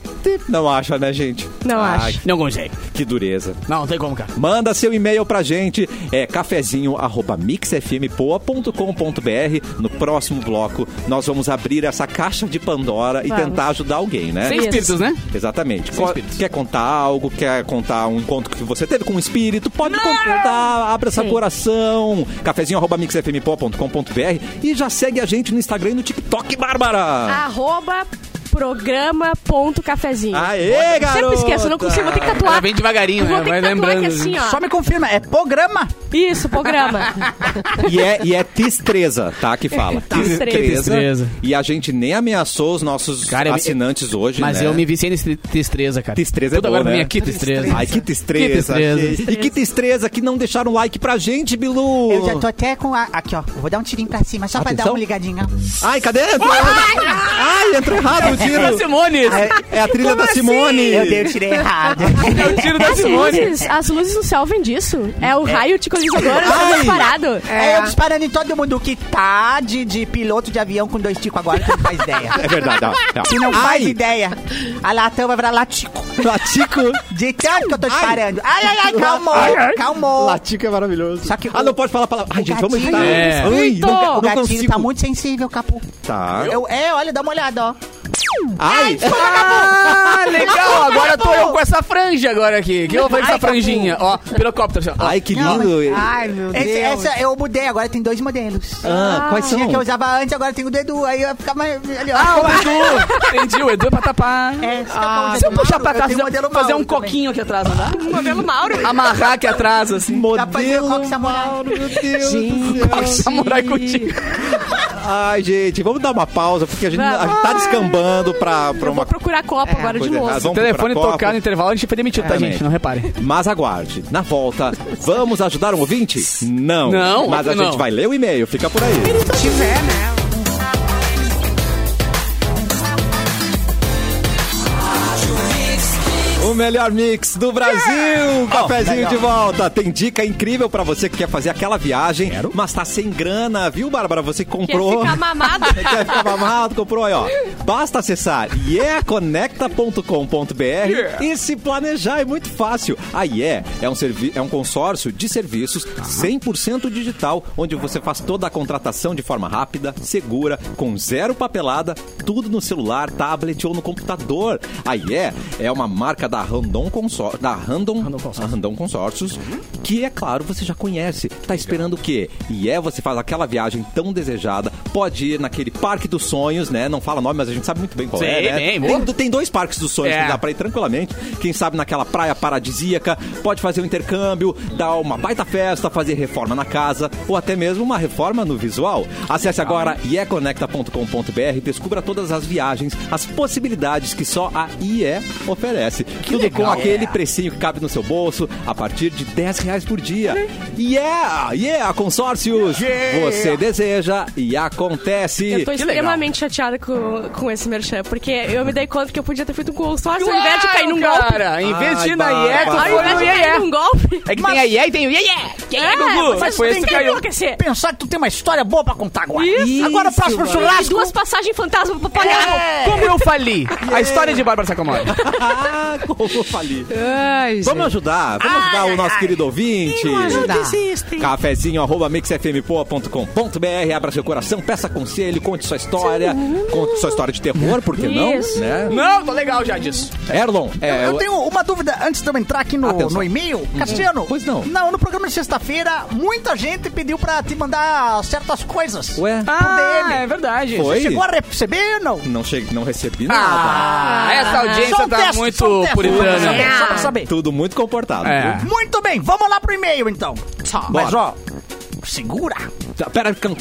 Não acha, né, gente? Não Ai, acho. Não consegue. Que dureza. Não, não tem como, cara. Manda seu e-mail pra gente, é cafezinho arroba mixfmpoa.com.br. No próximo bloco, nós vamos abrir essa caixa de Pandora e Vamos. tentar ajudar alguém, né? Sem espíritos, né? Exatamente. Sem espíritos. Quer contar algo? Quer contar um encontro que você teve com um espírito? Pode contar, abra seu Sim. coração. Cafezinho arroba mixfmpoa.com.br e já segue a gente no Instagram e no TikTok, Bárbara. Arroba programa.cafezinho. Aê, garota! Sempre esqueço, eu não consigo, vou ter que tatuar. Ela vem devagarinho, Vou né? ter Vai que lembrando. aqui assim, ó. Só me confirma, é programa. Isso, programa. E é, e é tistreza, tá? Que fala. Tistreza. Tistreza. E a gente nem ameaçou os nossos Cara, eu- assinantes hoje, Mas né? eu me viciei nesse tristeza, cara. Tistreza é Tudo boa, agora pra né? mim aqui, tistreza. Ai, que tistreza. Que tistreza. E que tistreza que não deixaram like pra gente, Bilu. Eu já tô até com a... Aqui, ó. Vou dar um tirinho pra cima, só pra Atenção. dar uma ligadinha. Ai, cadê? Ai, entrou errado o Da tiro. Simone! É, é a trilha da Simone. Eu dei o tiro errado. É o tiro da As Simone. luzes, as luzes no céu vem disso. É o raio ticolizador sendo disparado. É. eu disparando em todo mundo que tá de, de piloto de avião com dois ticos agora, que não faz ideia. É verdade. ó, ó. Se não faz Ai, ideia, a latão vai virar latico. Latico. De tanto que eu tô disparando. Ai, ai, ai, calmou, Ai, ai. calmou. Latico é maravilhoso. Só que ah, o- não pode falar a palavra. Ai, gente, vamos gatinho- evitar. É. Ai, Muito. não, O não gatinho consigo. tá muito sensível, capu. Tá. Eu, é, olha, dá uma olhada, ó. Ai, Ah, legal! Agora tô eu com essa franja agora aqui. O que eu vou fazer com essa franjinha? Ó, pirocóptero. ó. ai, que lindo. Ai, meu Deus. Esse- essa eu mudei, agora tem dois modelos. Ah, quais são? Tinha que eu usava antes, agora tem o do Edu. Aí eu ficava mais. Ali, ó. Ah, o Edu! Entendi, o Edu é pra tapar. É, esse que é o Ah, modelo se eu puxar Mauro, pra eu cá, tenho modelo fazer um também. coquinho aqui atrás, não dá? Modelo Mauro. Amarrar aqui atrás, assim. Dá pra fazer o coque samurai. Mauro, meu Deus Gente. do céu. Samurai contigo. Ai, gente, vamos dar uma pausa, porque a gente, a gente tá descambando pra, pra uma vou procurar copo agora de coisa novo. errada. Se o telefone Copa. tocar no intervalo, a gente foi demitido, tá, É, gente? gente. Não repare. Mas aguarde. Na volta, vamos ajudar um ouvinte? Não. Não, Mas a não. gente vai ler o e-mail, fica por aí. Se tiver, né? O melhor mix do Brasil! Cafezinho legal. de volta. Tem dica incrível pra você que quer fazer aquela viagem, mas tá sem grana, viu, Bárbara? Você que Quer comprou. ficar mamado? Quer ficar mamado, comprou aí, ó. Basta acessar ieconecta.com.br e se planejar, é muito fácil. A IE é um, servi é um consórcio de serviços 100% digital, onde você faz toda a contratação de forma rápida, segura, com zero papelada, tudo no celular, tablet ou no computador. A IE é uma marca da Randon, Consor da Randon, Randon Consórcios. a Randon Consórcios, que é claro você já conhece. Tá esperando o quê? E é você faz aquela viagem tão desejada, pode ir naquele parque dos sonhos, né? Não fala nome, mas a gente sabe muito bem qual Sim, é, né? bem, tem, tem dois parques dos sonhos É. que dá pra ir tranquilamente. Quem sabe naquela praia paradisíaca, pode fazer um intercâmbio, dar uma baita festa, fazer reforma na casa ou até mesmo uma reforma no visual. Acesse agora ieconecta.com.br e descubra todas as viagens, as possibilidades que só a IE oferece. Tudo com aquele precinho que cabe no seu bolso a partir de 10 reais por dia. Yeah! Yeah! Consórcios! Você deseja e acontece. Eu tô Que extremamente chateada com, com esse merchan, porque eu me dei conta que eu podia ter feito um consórcio ao invés de cair num golpe. cara, em vez de ir na IE, tu foi cair IE. num golpe. É que tem a IE e tem o IE. Quem é, Gugu? mas Foi esse que que caiu. enlouquecer. Pensar que tu tem uma história boa pra contar agora. Isso. Agora o próximo churrasco. duas passagens fantasma pra pagar. É. Como eu fali. A história de Bárbara Sacomori. Ah, eu falei. Ai, Vamos gente. ajudar, vamos ajudar o nosso querido ouvinte. Vamos ajudar. Cafezinho, arroba mixfmpoa.com.br, abra seu coração, peça conselho, conte sua história, conte sua história de terror, por que não? Né? Não, tô legal já disso. Erlon, é, Eu tenho uma dúvida antes de eu entrar aqui no, Atenção. no e-mail. Cassiano. Pois não. Não, no programa de sexta-feira, muita gente pediu pra te mandar certas coisas. Ué, Ah, DM. é verdade. Foi? Chegou a receber ou não? não, cheguei, não recebi nada. Ah, essa audiência um tá teste, muito um teste, puritana. Só pra saber, só pra saber. Tudo muito comportado. É. Muito bem, vamos lá pro e-mail então. Mas Bora. ó, segura. Tá, Pera, can-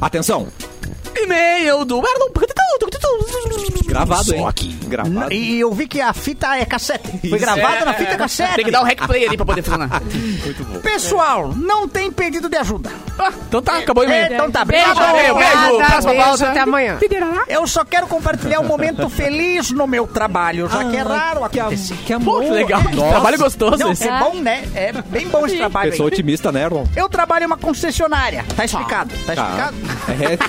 atenção, E-mail do Erlon. gravado, Só hein? aqui. Gravado. E eu vi que a fita é cassete. Foi gravada É, na fita é. cassete. Tem que dar um rec play ali pra poder funcionar. Muito bom. Pessoal, não tem pedido de ajuda. Ah, então tá, acabou o e-mail. Então tá, Beijo. obrigado. Beijo, beijo. Próxima beijo, pausa. Até amanhã. Eu só quero compartilhar um momento feliz no meu trabalho, já que é raro acontecer. que amor. Pô, que legal. Que trabalho gostoso Não, esse. é bom, né? É bem bom esse trabalho Pessoa aí. otimista, né, Erlon? Eu trabalho em uma concessionária. Tá explicado? Tá Tá. explicado?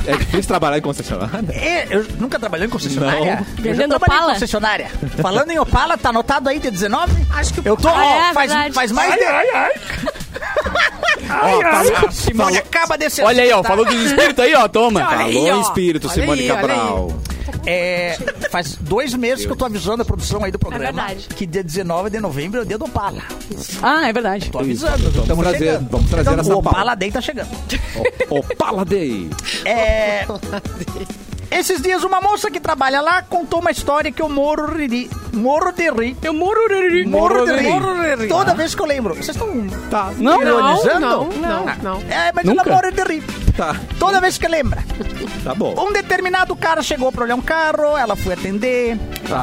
É, é difícil trabalhar em concessionária? É, eu nunca trabalhei em concessionária. Não. Eu já Vendendo trabalhei em Opala? concessionária. Falando em Opala, tá anotado aí, dia 19? Acho que Eu tô, Ah, ó, é, faz, verdade. faz mais de... Ai, ai, ai. Simone acaba desse Olha aí, ó, tá? falou dos espíritos aí, ó, toma. Olha aí, Alô, ó. espírito, Olha Simone aí, olha Cabral. É, faz dois meses que eu tô avisando a produção aí do programa verdade. que dia 19 de novembro é o dia do Opala. Ah, é verdade. Tô avisando. Vamos estamos trazer- chegando. vamos trazer Então, essa O Opala. Day tá chegando. O, Opala Day. É... Esses dias, uma moça que trabalha lá contou uma história que eu morro de rir. Morro de rir. Eu moro de Morro de rir. Morro de rir. Toda vez que eu lembro. Vocês estão Tá, Não, Não, ironizando? não, não, não. É, mas Nunca? ela morre de rir. tá, Toda vez que lembra. tá bom. Um determinado cara chegou pra olhar um carro, ela foi atender.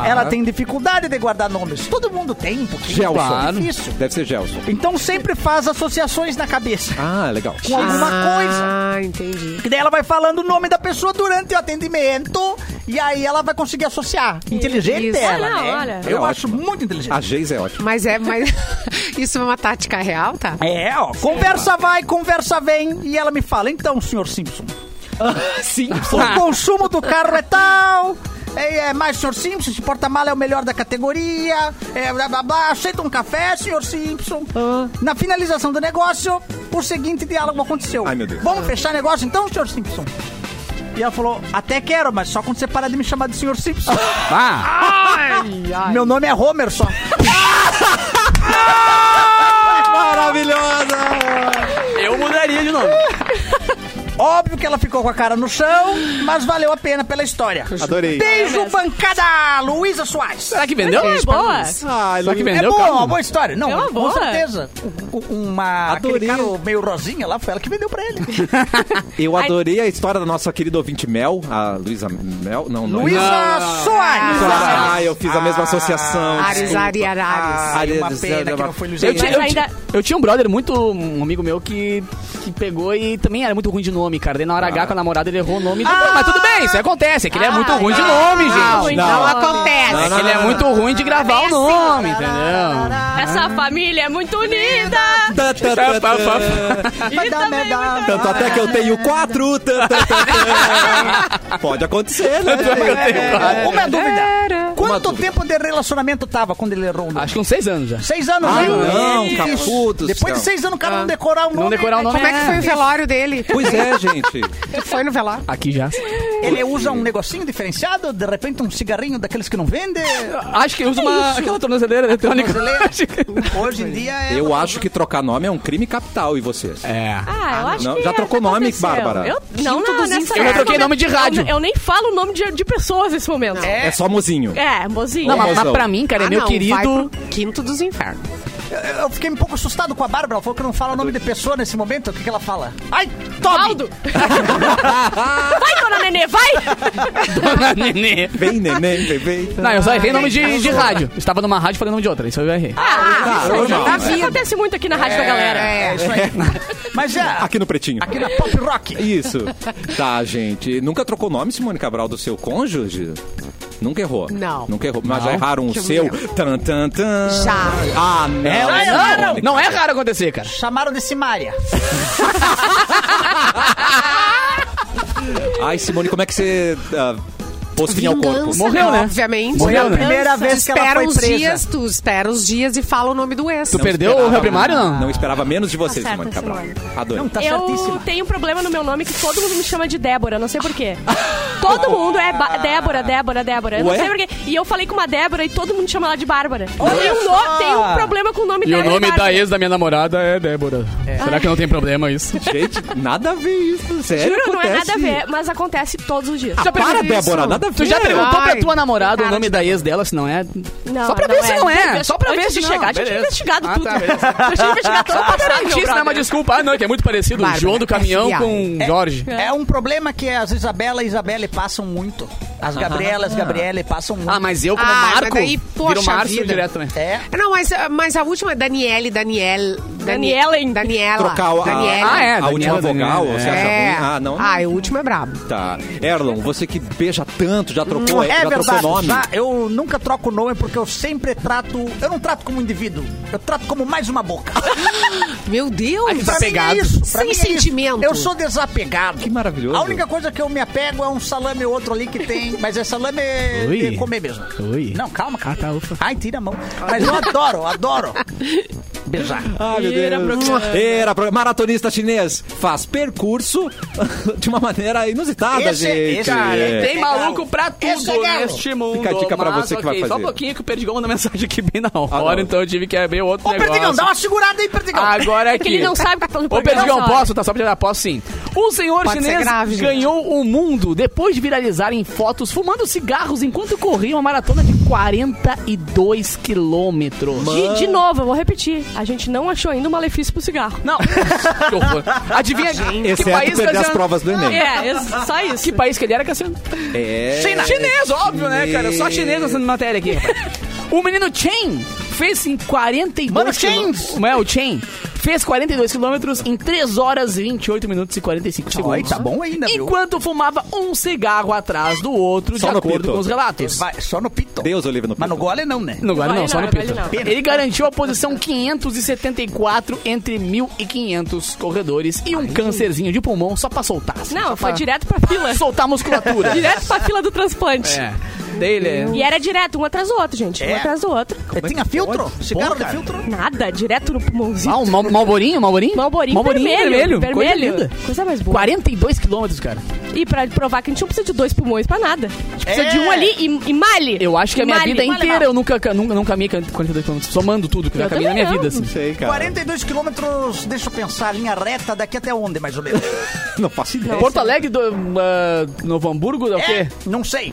Ela tem dificuldade de guardar nomes. Todo mundo tem um pouquinho. Gelson. É difícil. Deve ser Gelson. Então sempre faz associações na cabeça. Ah, legal. Com alguma coisa. Ah, entendi. E daí ela vai falando o nome da pessoa durante o atendimento. E aí ela vai conseguir associar. Inteligente Isso. ela, Ah, não, né? olha. Eu É acho ótimo. muito inteligente. A Geis é ótima. Mas é, mas isso é uma tática real, tá? É, ó. Conversa vai, conversa vem. E ela me fala, então, senhor Simpson, Sim. o consumo do carro é tal... É, é mais, senhor Simpson, esse porta-mala é o melhor da categoria. É, blá, blá, blá. Aceita um café, senhor Simpson. Na finalização do negócio, o seguinte diálogo aconteceu. Ai, meu Deus. Vamos fechar negócio então, senhor Simpson? E ela falou, até quero, mas só quando você parar de me chamar de senhor Simpson. Ah, Meu nome é Homer só. Maravilhosa! eu mudaria de nome. Óbvio que ela ficou com a cara no chão, mas valeu a pena pela história. Adorei. Beijo, bancada! Luísa Soares. Será que vendeu? É boa. Ai, Será que Lu- É vendeu? boa, uma boa história. Não, É uma com boa. certeza. U- u- Uma, aquele cara meio rosinha lá, foi ela que vendeu pra ele. Eu adorei a história da nossa querida ouvinte Mel, a Luísa Mel. Não, não. Luísa não. Soares. Ah, eu fiz a mesma associação. Ares, desculpa. Ari, Arares. Ai, uma Ares, pena que Ares, não foi Luísa Eu, eu, eu tinha um brother muito, um amigo meu que, que pegou e também era muito ruim de nome, cara. Daí na hora H com a namorada ele errou o nome. Ah! mas tudo bem, isso acontece. É que ele é Ah, muito ruim de não. nome, Não, gente. não. Não acontece. É que ele é muito ruim de gravar o nome, entendeu? Essa família é muito unida. Tanto até que eu tenho quatro. tá, tá, tá. Pode acontecer, né? É, Uma dúvida. Quanto dúvida. tempo de relacionamento tava quando ele errou o nome? Acho que uns seis anos já. Seis anos, Ah, né? não, Isso. caputos, Depois de seis anos, o cara não decorar o nome. Não decorar o nome Como é que foi o velório dele? Pois é, gente. Foi no velório? Aqui já. Ele usa um negocinho diferenciado, de repente um cigarrinho daqueles que não vende. Acho que usa uma, aquela tornozeleira eletrônica. Hoje em dia é. Eu acho que trocar nome é um crime capital, e vocês? É. Ah, eu acho não, que já trocou nome, aconteceu. Bárbara? Eu, não, não, nessa. Eu já troquei nesse nome de momento. rádio. Eu, eu nem falo o nome de, de pessoas nesse momento. É só mozinho. É, mozinho. Não, mas, mas pra mim, cara, é Ah, meu não, querido. quinto dos infernos. Eu- fiquei um pouco assustado com a Bárbara. Ela falou que não fala o nome de pessoa nesse momento. O que, que ela fala? Ai! Aldo! vai, dona Nenê, vai! Dona Nenê. Vem, neném, vem, vem. Não, eu só errei nome de, de rádio. Estava numa rádio e falei nome de outra. Isso eu errei. Ah, isso, aí, normal. isso acontece muito aqui na rádio da galera. É, isso aí. Mas é. Aqui no Pretinho. Aqui na Pop Rock. Isso. Tá, gente. Nunca trocou nome, Simone Cabral, do seu cônjuge? Nunca errou. Não. Nunca errou. Mas Não. já erraram o seu? Tan, tan, tan. Já. Ah, não. É, não, não é raro acontecer, cara. Chamaram de Simária. Ai, Simone, como é que você ah, ao corpo? Morreu, né? Obviamente. Morreu, né? Primeira Tu vez que ela espera foi uns presa. dias, tu espera uns dias e fala o nome do ex. Tu Não perdeu o réu primário, não? Não esperava menos de você, Tá Simone Cabral. Adorei. Não, tá eu certíssima. tenho um problema no meu nome que todo mundo me chama de Débora, não sei porquê. todo mundo é ba- Débora, Débora, Débora. Eu não sei porquê. E eu falei com uma Débora e todo mundo chama ela de Bárbara. Eu tenho um, só! no- tenho um problema com o nome E o dela. nome da ex da minha namorada é Débora. Será que não tem problema isso? Gente, nada a ver isso. Sério, Juro, não é nada a ver, mas acontece todos os dias. Ah, para, Débora, nada a ver. Tu já perguntou pra tua namorada o nome da ex dela, se não é? Não, Só pra ver se não é. Só pra ver se não. chegar, tinha Beleza. investigado Ah, tudo. Eu tinha investigado Só tudo. pra garantir, senão é uma desculpa. Ah, não, que é muito parecido. João do caminhão FBI. com Jorge. É um problema que as Isabela e Isabelle passam muito. As Gabrielas, Gabriele passam muito. Ah, mas eu como Ah, Marco, daí, poxa viro Márcio vida. direto também. É. Não, mas, mas a última é Daniele, Daniel. Danielen. Daniela. Trocar a, Daniela. Ah, é, a última Daniela, vogal, Daniela, você é. acha É. ruim? Ah, não. Ah, o último é brabo. Tá. Erlon, você que beija tanto, já trocou, É já verdade, trocou nome. já, eu nunca troco nome porque eu sempre trato. Eu não trato como indivíduo, eu trato como mais uma boca. Meu Deus. Que Pra mim Desapegado. é isso, pra Sem mim é isso. sentimento. Eu sou desapegado. Que maravilhoso. A única coisa que eu me apego é um salame ou outro ali que tem, mas é salame Ui. de comer mesmo. Ui. Não, calma, cara. Ah, tá, ufa. Ai, tira a mão. Mas eu adoro, adoro beijar. Ai, meu Era Deus. programa. Era programa. Maratonista chinês faz percurso de uma maneira inusitada, Esse- gente. esse- Cara, É. tem maluco pra tudo é neste mundo. Fica a dica pra mas, você que vai ok, Só um fazer. pouquinho que o Perdigão mandou mensagem aqui bem na Ah, hora, não. então eu tive que abrir outro Ô, negócio. Perdigão, dá uma segurada aí, Perdigão. Agora É aqui. que ele não sabe que Ô, Perdigão, Não sabe. posso? Tá só pra posso sim. O senhor Pode chinês grave, ganhou o mundo depois de viralizarem fotos fumando cigarros enquanto corria uma maratona de 42 quilômetros. De, de novo, eu vou repetir. A gente não achou ainda o malefício pro cigarro. Não, que horror. Adivinha que Exceto país, perder as Cassiano? provas do Enem. É, é só isso. Que país que ele era, Cassiano? É. China. Chinês, óbvio, né, cara? Só chinês nessa matéria aqui. rapaz. O menino Chen fez em 42 Mano. Chen! Não é o Chen? Fez 42 quilômetros em 3 horas, 28 minutos e 45 segundos. Oi, tá bom ainda, viu? Enquanto fumava um cigarro atrás do outro, Só de acordo pito. com os relatos. Vai, só no pito. Deus o livre no Mas no pito. gole não, né? No guarda não, Não, só no pito. não. Ele garantiu a posição 574 entre 1.500 corredores e um câncerzinho de pulmão só pra soltar. assim, Não, foi pra direto pra fila. Soltar a musculatura. direto pra fila do transplante. É. Dele é. E era direto, um atrás do outro, gente. Um É. atrás do outro. Ele tinha filtro? Cigarro Bom, de filtro? Nada, direto no pulmãozinho. Ah, um mal- malborinho, malborinho? Malborinho, Malborinho vermelho. vermelho. Coisa Vermelho. linda. Coisa mais boa. 42 quilômetros, cara. E pra provar que a gente não precisa de dois pulmões pra nada. A gente precisa É. de um ali e, e male. Eu acho que a minha Male, vida male inteira mal. eu nunca, nunca, nunca caminhei 42 quilômetros. Somando tudo que eu já caminhei na minha também vida, não. assim. Sei, cara. 42 quilômetros, deixa eu pensar, linha reta daqui até onde, mais ou menos? Não faço ideia. Porto Alegre, do, ah, Novo Hamburgo, é o quê? É, não sei.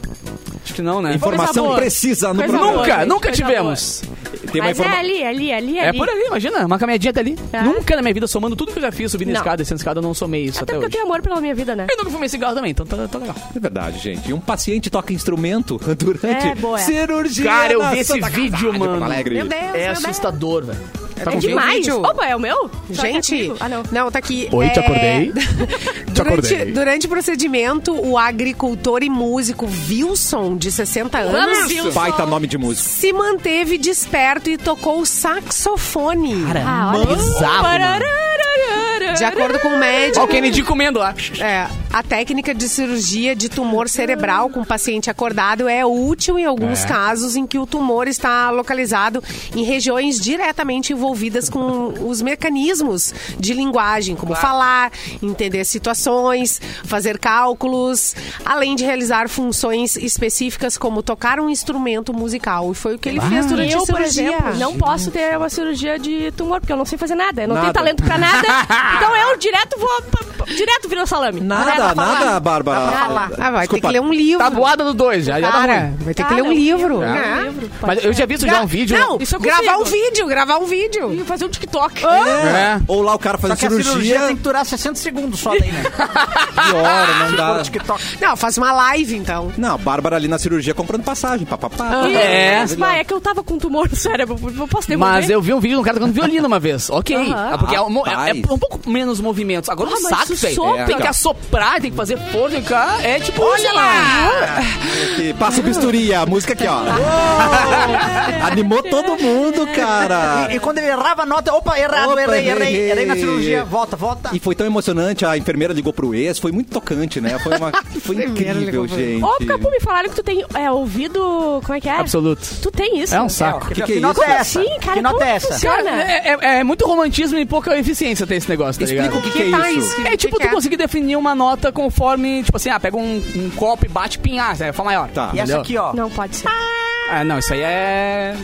Acho que não, né? Informação boa. precisa no Coisa programa. boa. Nunca, nunca coisa tivemos. Tem uma Mas é informa... ali, ali, ali, É ali. por ali, imagina, uma caminhadinha até ali. Tá. Nunca na minha vida, somando tudo que eu já fiz, subindo Não. escada, descendo escada, eu não somei isso Até até porque eu hoje. tenho amor pela minha vida, né? Eu nunca fumei cigarro também, então tá, tá legal. É verdade, gente. E um paciente toca instrumento durante É, boa. cirurgia. Cara, eu vi esse Santa vídeo, Casa mano. Meu Deus, É meu assustador, velho. Tá É com demais. vídeo? Opa, é o meu? Gente, comigo? ah, não. tá aqui. Oi, te é, acordei? durante, acordei. durante o procedimento, o agricultor e músico Wilson, de 60 anos, Wilson. Baita nome de música. se manteve desperto e tocou saxofone. Cara, Ah, olha. bizarro, mano. De acordo com o médico. Ó o Kennedy comendo lá. É, A técnica de cirurgia de tumor cerebral com paciente acordado é útil em alguns É. casos em que o tumor está localizado em regiões diretamente envolvidas com os mecanismos de linguagem, como falar, entender situações, fazer cálculos, além de realizar funções específicas como tocar um instrumento musical. E foi o que ele fez durante eu, a por cirurgia. exemplo, não posso ter uma cirurgia de tumor, porque eu não sei fazer nada. Eu não Nada. tenho talento pra nada. então eu direto vou. Direto viro salame. Nada, Pra falar. nada, Bárbara. Ah, vai ter que ler um livro. Tabuada do 2, já, já Cara, ruim. vai ter que Tá, ler um livro. É. Mas eu já vi isso já um vídeo. Não, Isso eu gravar um consigo. vídeo, gravar um vídeo. E fazer um TikTok. É. Ou lá o cara Só fazer que a cirurgia cirurgia tem que durar 60 segundos só daí, né? hora, não dá. TikTok. Não, faz uma live então. Não, a Bárbara ali na cirurgia comprando passagem, papapá. É. Mas, é que eu tava com tumor no cérebro. Eu posso devolver? Mas eu vi um vídeo de um cara tocando violino uma vez. Ok. Aham. Ah, Porque é, um, é- Rapaz. é um pouco menos movimentos. Agora Ah, o mas saco, isso velho. sopra. Tem que assoprar, tem que fazer força. tem que- É tipo, sei lá. Aqui, Passa o bisturi, a música aqui, ó. Animou todo mundo, cara. E, e quando ele errava a nota, opa, errado, Opa, errei, errei, errei. errei na cirurgia, volta, volta. E foi tão emocionante, a enfermeira ligou pro ex, foi muito tocante, né? Foi, uma, foi incrível, gente. Ô, Capu, me falaram que tu tem é, ouvido. Como é que é? Absoluto. Tu tem isso? É um saco. que, que que é nota isso? é essa? Sim, cara, que nota como é que essa? funciona? É, é- é muito romantismo e pouca eficiência ter esse negócio, tá Explica ligado? o que, que é isso. É tipo que tu que é? conseguir definir uma nota conforme, tipo assim, ah, pega um, um copo e bate pinhar, é Fá maior. Tá. E essa aqui, ó. Não pode ser. Ah, não, isso aí é.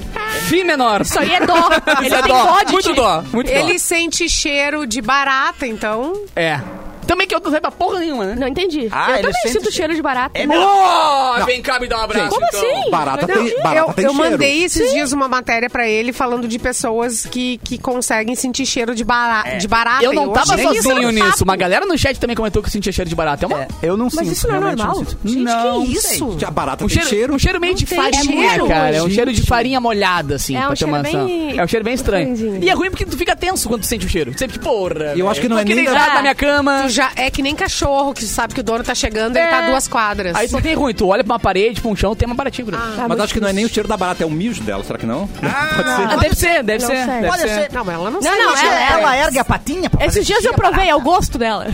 Fim menor. Isso aí é dó. Ele Isso é tem dó. dó de Muito ti. dó, muito dó. Ele sente cheiro de barata, então. É. Também que eu não sei pra porra nenhuma, né? Não entendi. Ah, eu ele também sente sinto cheiro de barata. É mesmo? Oh, vem cá me dar um abraço. Como então. assim? Barata Não tem, barata eu tem eu cheiro. mandei esses dias uma matéria pra ele falando de pessoas que, que conseguem sentir cheiro de, bara de barata. Eu não E tava sozinho nisso. Uma galera no chat também comentou que sentia cheiro de barata. É uma... É, eu não Mas sinto. isso não é normal? sinto. Gente, Não que isso? A barata Um tem cheiro, cheiro. um cheiro meio de farinha, cara. É um cheiro de farinha molhada, assim. É um pra ter cheiro uma É um cheiro bem estranho. E é ruim porque tu fica tenso quando tu sente o cheiro. Tu sempre, porra. Eu acho que não é nem da- Ah. na minha cama. Já é que nem cachorro, que sabe que o dono tá chegando e ele É. tá a duas quadras. Aí só tem ruim. Tu olha pra uma parede, pra um chão, tem uma baratinha. Ah, Mas acho que não é nem o cheiro da barata, é o mijo dela, será que não? Pode Ah, ser. deve ser, deve Não ser. sei. Deve Pode ser. ser. Não, mas ela não, Não, sente não, cheiro. ela- Ela ergue a patinha pra fazer Esses dias eu provei, é o gosto dela.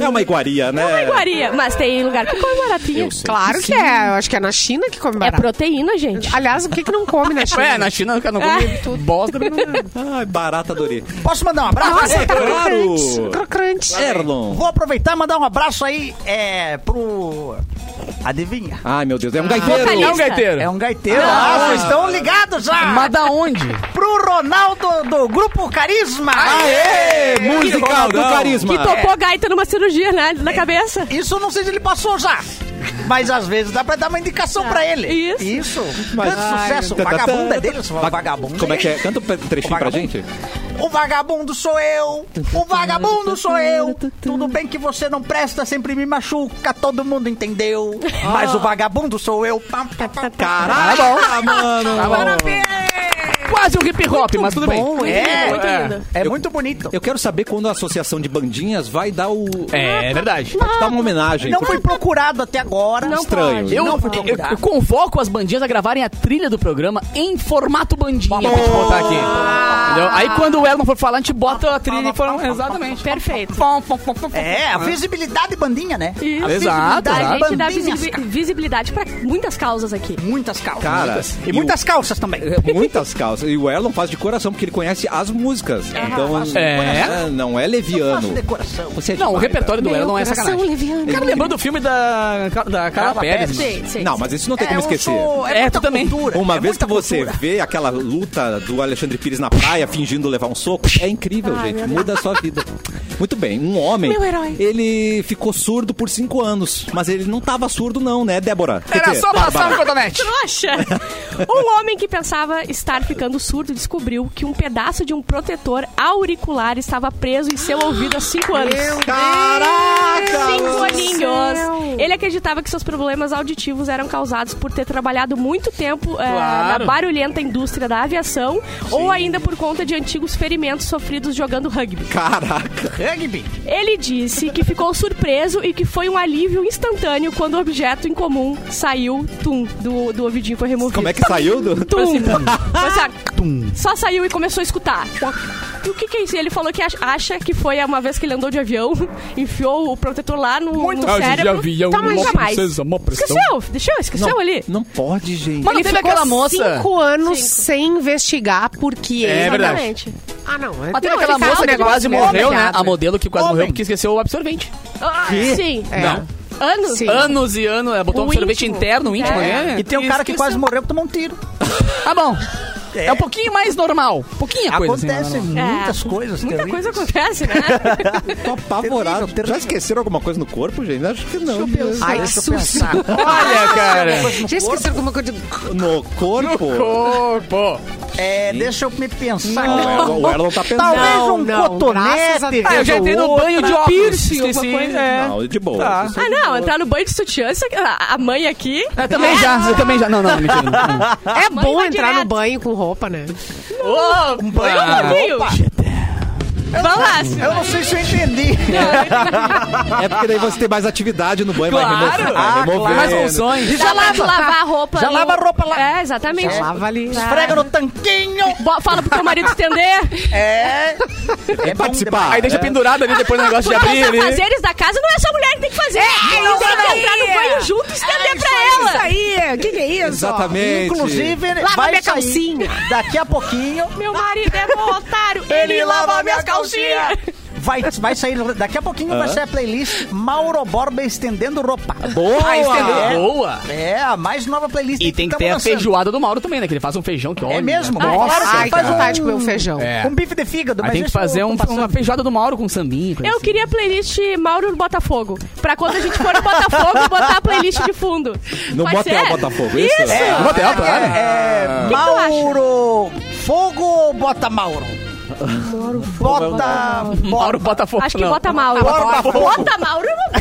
É uma iguaria, né? É uma iguaria, mas tem lugar que come baratinha. Eu sei. Claro que é. Eu acho que é na China que come É proteína, gente. Aliás, o que que não come na China? É, na China cara não come tudo. Bosta. Ai, barata adorei. Posso mandar um abraço? Nossa, É claro. crocante. Crocante. Erlon. Vou aproveitar e mandar um abraço aí é, pro. Adivinha? Ai, meu Deus, é um gaiteiro. Vocalista. É um gaiteiro. É um gaiteiro. Ah, vocês estão ligados já? Mas da onde? Pro Ronaldo do Grupo Carisma. Aê! Música do carisma. Que tocou gaita numa cirurgia, né? Na cabeça. Isso eu não sei se ele passou já. Mas às vezes dá pra dar uma indicação pra ele. Isso. Isso. Mas- Grande sucesso. O Tá, tá, tá. vagabundo é dele, Va- vagabundo. Como é que é? Canta um trechinho pra gente. O vagabundo sou eu, o vagabundo sou eu. Tudo bem que você não presta, sempre me machuca, todo mundo entendeu. Mas o vagabundo sou eu. Pam, pam, pam. Quase um hip hop, mas tudo bem. Muito É, lindo, muito é. É muito bonito. Eu quero saber quando a associação de bandinhas vai dar o. É, é verdade. Vai te dar uma homenagem. Não foi procurado até agora. Não Estranho. pode. Eu, Não foi eu- procurado. eu convoco as bandinhas a gravarem a trilha do programa em formato bandinha gente botar aqui. Entendeu? Aí quando o Elton for falar, a gente bota a trilha em formato. Exatamente. Perfeito. É, a visibilidade bandinha, né? Isso. Exato, A gente dá Bandinhas, visibi- visibilidade pra muitas causas aqui. Muitas calças. Cara, muitas. e E o- muitas calças também. É, Muitas calças. E o Erlon faz de coração, porque ele conhece as músicas. então, faço de É? não é leviano. Você é Não, o repertório do Meu Elton é sacanagem. leviano. Cara, lembrou do filme da, da Carla Pérez. Sim, sim. Não, mas isso não tem É, como esquecer. sou- É, muita tu também. cultura, Uma é vez que você cultura. vê aquela luta do Alexandre Pires na praia fingindo levar um soco, é incrível, Ai, gente. Muda a sua vida. Muito bem, um homem, Meu herói. ele ficou surdo por cinco anos, mas ele não tava surdo não, né, Débora? Era dizer, só passar no cotonete. Trouxa! Um homem que pensava estar ficando surdo descobriu que um pedaço de um protetor auricular estava preso em seu ouvido há cinco anos. Caraca! Cinco aninhos. Ele acreditava que seus problemas auditivos eram causados por ter trabalhado muito tempo Claro. na barulhenta indústria da aviação ou ainda por conta de antigos ferimentos sofridos jogando rugby. Caraca! Rugby. Ele disse que ficou surpreso e que foi um alívio instantâneo quando o objeto em comum saiu, tum, do, do ouvidinho foi removido. Como é que saiu do... Tum. Foi assim, Só saiu e começou a escutar. E o que, que é isso? Ele falou que ach- acha que foi uma vez que ele andou de avião, enfiou o protetor lá no, no cérebro. avião, Tá, mas uma jamais. princesa, uma pressão. Esqueceu, deixou, esqueceu ali. Não pode, gente. Mas não Ele teve aquela moça... cinco anos sem investigar por que É ele... verdade. Exatamente. Ah, não. É Mas teve não, aquela moça um que quase morreu, né? A modelo que quase Homem. morreu porque esqueceu o absorvente. Ah, Sim. É. Não. Anos? Sim. Anos e anos, ela botou um O absorvente íntimo. interno, íntimo, É. né? E tem um cara que quase morreu por tomar um tiro. Ah, bom. É. um pouquinho mais normal. Pouquinha coisa. assim, Acontece muitas coisas. Muita terríveis. coisa acontece, né? Tô apavorado. Terrível, terrível. Já esqueceram alguma coisa no corpo, gente? Acho que não. Ai, Deixa eu susto. pensar. Olha, cara. Já esqueceram alguma coisa? No corpo? Corpo. É, deixa eu me pensar. Não, o Erlon- o Erlon tá pensando. Talvez Não, um não, cotonete. Ah, eu já entrei no banho de óculos. Esqueci. alguma coisa. É. Não, de boa. Tá. Ah, não, entrar no banho de sutiã, a mãe aqui. Eu também já, eu também já. Não, não, mentira. É bom entrar no banho com roupa, né? Opa! Um pouquinho. Vamos lá, senhor. Eu não sei se eu entendi. É porque daí você tem mais atividade no banho, Claro. vai remover. Ah, vai removendo. Mais funções. Já lava, lavar a roupa. Já no- lava a roupa lá. É, exatamente. Já lava ali. Esfrega no tanquinho. Bo- Fala pro teu marido estender. É. É bom participar. Aí deixa pendurado ali depois do negócio de abrir os ali. afazeres da casa não é só a mulher que tem que fazer. É, isso tem que aí. entrar no banho junto e estender pra ela. Isso aí, o que, que é isso? Exatamente. Inclusive, Lava vai minha calcinha. Daqui a pouquinho Meu marido é um otário. Ele, lava minhas calcinhas. Vai, vai sair. Daqui a pouquinho vai sair a playlist Mauro Borba estendendo roupa. Boa! Ah. É. Boa! É, a mais nova playlist E tem que tamo ter a lançando. feijoada do Mauro também, né? Que ele faz um feijão que olha. É mesmo? Ah, Nossa, Ai, que faz vontade de um, comer o feijão. É. um bife de fígado. Mas tem que fazer um- passando. uma feijoada do Mauro com sambinha. coisa Eu assim. queria a playlist Mauro no Botafogo. Pra quando a gente for no Botafogo, botar a playlist de fundo. No Pode motel ser? Botafogo, isso? Isso. É, No motel, claro. É, que acha? Mauro Fogo ou bota Mauro? Bota. Mauro Botafogo. Acho que não. bota Mauro. Borba Fogo. Bota Mauro é uma.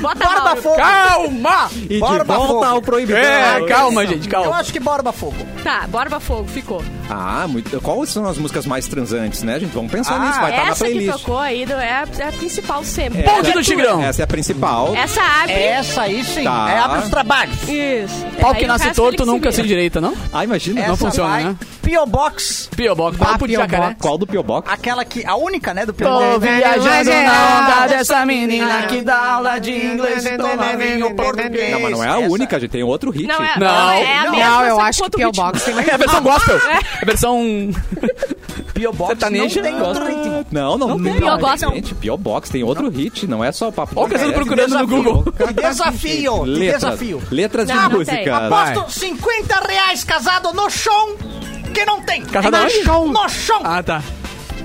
Bota Borba Mauro. Fogo. Calma! E de Borba volta Fogo. ao proibidão. É, calma, gente, Eu calma. acho que Borba Fogo. Tá, Borba Fogo, ficou. Ah, muito. Quais são as músicas mais transantes, né, gente? Vamos pensar Ah, nisso, vai estar na Essa que playlist. tocou aí do- é, a- é a principal sempre. Ponte do Tigrão. Essa é a principal. Essa abre. Essa aí sim. Tá. É abre os trabalhos. Isso. Pau Aí que nasce torto nunca se vira. endireita, não? Ah, imagina. Essa funciona, vai. né? P.O. Box. P.O. Box. Ah, de P.O. jacaré. Box. Qual do Pio Box? Aquela que. A única, né? Do. Tô Box. viajando é. na onda dessa menina que dá aula de inglês e toma vinho português. Não, mas não é a única, a gente tem outro hit. Não, é, Não. não, é a Não, mesma, eu só acho que ritmo. Box tem mais... É a versão gospel. É a versão... P.O. Box Sertanejo? não tem outro ritmo. Não, não, não. Pio Box. Gente, Pio Box tem outro hit, não é só o papo Olha o jacaré. procurando no Google. Que desafio. Que desafio. letras Não, de não música. Vai. Aposto 50 reais casado no chão que não tem. Casado no chão. No chão. Ah, tá.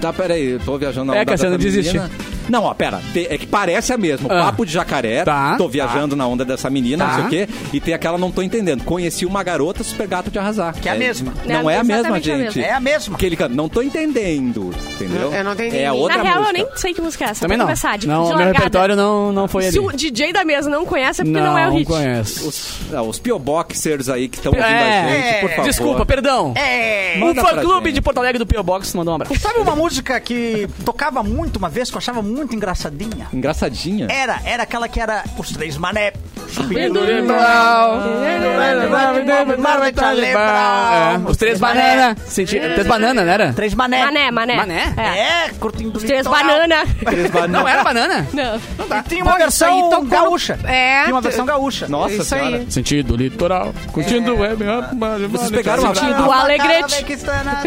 Tá, peraí, eu tô viajando na É, onda Cassiano, dessa desiste. menina. Não, ó, pera. te- é que parece a mesma. Ah. Papo de jacaré. Tá. Tô viajando na onda dessa menina, Tá. não sei o quê. E tem aquela não tô entendendo. Conheci uma garota super gato de arrasar. Que é a mesma. Não É é a mesma, exatamente a gente. mesma. É a mesma. Que ele canta, não tô entendendo. Entendeu? Eu não entendi. É outra Na real, música. eu nem sei que música é essa. Também pra não. Começar, de, Não, de meu largada. repertório não, não foi ali. Se o DJ da mesa não conhece, é porque não, é o hit. conheço. Os, ah, os Pio Boxers aí que estão ouvindo a É, gente, por favor. desculpa, perdão. É. O Manda fã pra clube gente. de Porto Alegre do P.O. Box mandou um abraço. Sabe uma música que tocava muito uma vez, que eu achava muito engraçadinha? Engraçadinha. Era, era aquela que era os três mané. É, os três bananas. Três bananas, não era? Três mané. Mané, mané. Mané? É. É, curtindo do Três litoral. banana. Não era banana? Não. E tinha uma Pô, isso aí versão no- gaúcha. É. Tinha uma versão gaúcha. Nossa Isso senhora. aí. Sentido litoral. Curtindo o web. Vocês pegaram a... Sentido do Alegrete.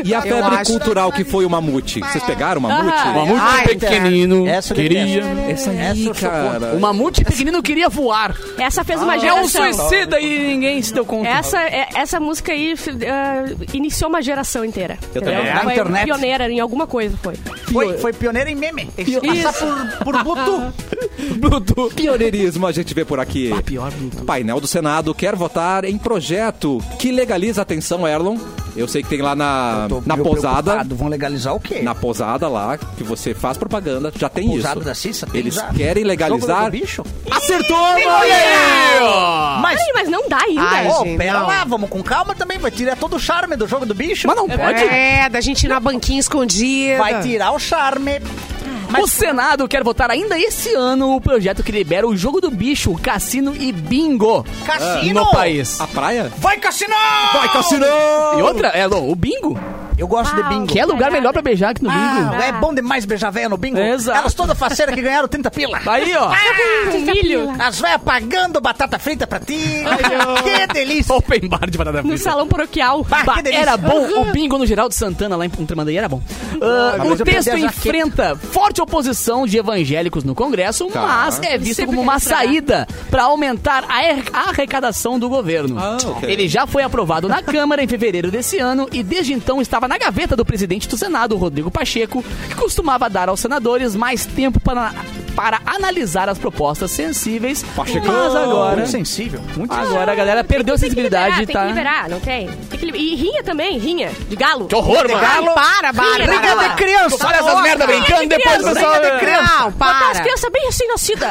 E a febre cultural que foi o mamute? Vocês pegaram o mamute? O mamute Ai, pequenino queria... Essa aí, cara. O mamute pequenino queria voar. Essa fez uma É um geração. suicida e ninguém se deu conta. Essa, é- essa música aí ah, iniciou uma geração inteira. Eu também. É, Foi internet. pioneira em alguma coisa, foi. Foi, foi pioneiro em meme. Isso. Passar por, por Bluetooth. Bluetooth. Pioneirismo a gente vê por aqui. Pior Bluetooth. Painel do Senado quer votar em projeto que legaliza, atenção, Erlon. Eu sei que tem lá na, na posada. preocupado. Vão legalizar o quê? Na posada lá, que você faz propaganda, já tem Pousada isso. da Cissa tem Eles já. querem legalizar. bicho? Acertou, aí! Mas, Ai, mas não dá ainda. Ai, ô, gente, pera não. lá, vamos com calma também. Vai tirar todo o charme do jogo do bicho. Mas não pode? É, da gente ir na banquinha escondida. Vai tirar o charme. O Senado quer votar ainda esse ano o projeto que libera o jogo do bicho, o cassino e bingo Cassino! no país. A praia? Vai, Cassino! Vai, Cassino! E outra, é Lô, o bingo. Eu gosto de bingo. Que é lugar melhor pra beijar que no bingo. Ah, é bom demais beijar véia no bingo. Exato. Elas todas faceiras que ganharam 30 pila. Aí, ó. Milho. As véias pagando batata frita pra ti. que delícia. Open bar de batata No frita. salão paroquial. Bah, Bah, que delícia. era bom o bingo no Geraldo Santana lá em Tramandaí era bom. Ah, mas o texto enfrenta forte oposição de evangélicos no Congresso, Tá. mas é visto Sempre como uma saída para aumentar a er- a arrecadação do governo. Ah, ok. Ele já foi aprovado na Câmara em fevereiro desse ano e desde então estava na gaveta do presidente do Senado, Rodrigo Pacheco, que costumava dar aos senadores mais tempo para, para analisar as propostas sensíveis. Pacheco. Mas agora, Muito sensível. Muito agora a galera perdeu a Tem sensibilidade, tem tá? que liberar, não tem? Tem que E rinha também, rinha. De galo. Que horror, mano! Galo. Para, para, Rinha, para, Briga para. de criança. Fala essas merda brincando, depois o pessoal... briga de criança. Não, Botar as para. crianças bem recém-nascidas.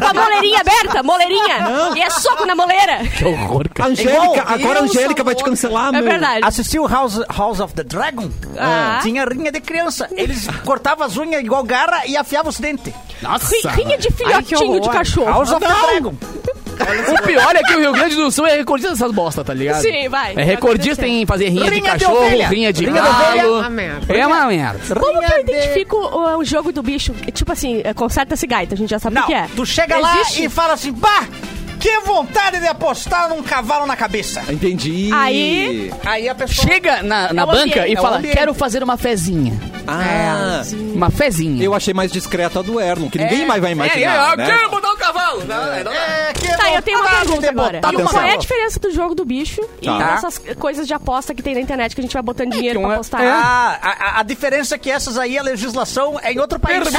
Com a moleirinha aberta, moleirinha. E é soco na moleira. Que horror, cara. Angélica, Igual agora a Angélica vai te cancelar, É verdade. Assistiu House, House of the Dragon? Ah. Tinha rinha de criança. Eles cortavam as unhas igual garra e afiavam os dentes. Nossa! De filhotinho de cachorro. House of. O pior é que o Rio Grande do Sul é recordista dessas bosta, tá ligado? Sim, vai. É recordista em fazer rinha, de Rinha de cachorro, rinha de Rinha galo. É uma merda. É uma merda. Como que eu identifico o, o jogo do bicho? Tipo assim, é, conserta-se gaita, a gente já sabe o que é. tu chega lá e fala assim, bah, que vontade de apostar num cavalo na cabeça. Entendi. Aí- Aí a pessoa... Chega na, na É banca ambiente, e é fala, ambiente. quero fazer uma fezinha. Ah, Uma fezinha. eu achei mais discreta a do Erlon, que ninguém mais vai imaginar, né? botar um cavalo. Não, não. É, que Tá, eu tenho uma vontade pergunta agora. E qual é a diferença do jogo do bicho e Tá. dessas coisas de aposta que tem na internet que a gente vai botando dinheiro que um pra é- apostar? Ah, a, a- diferença é que essas aí, a legislação é em outro país.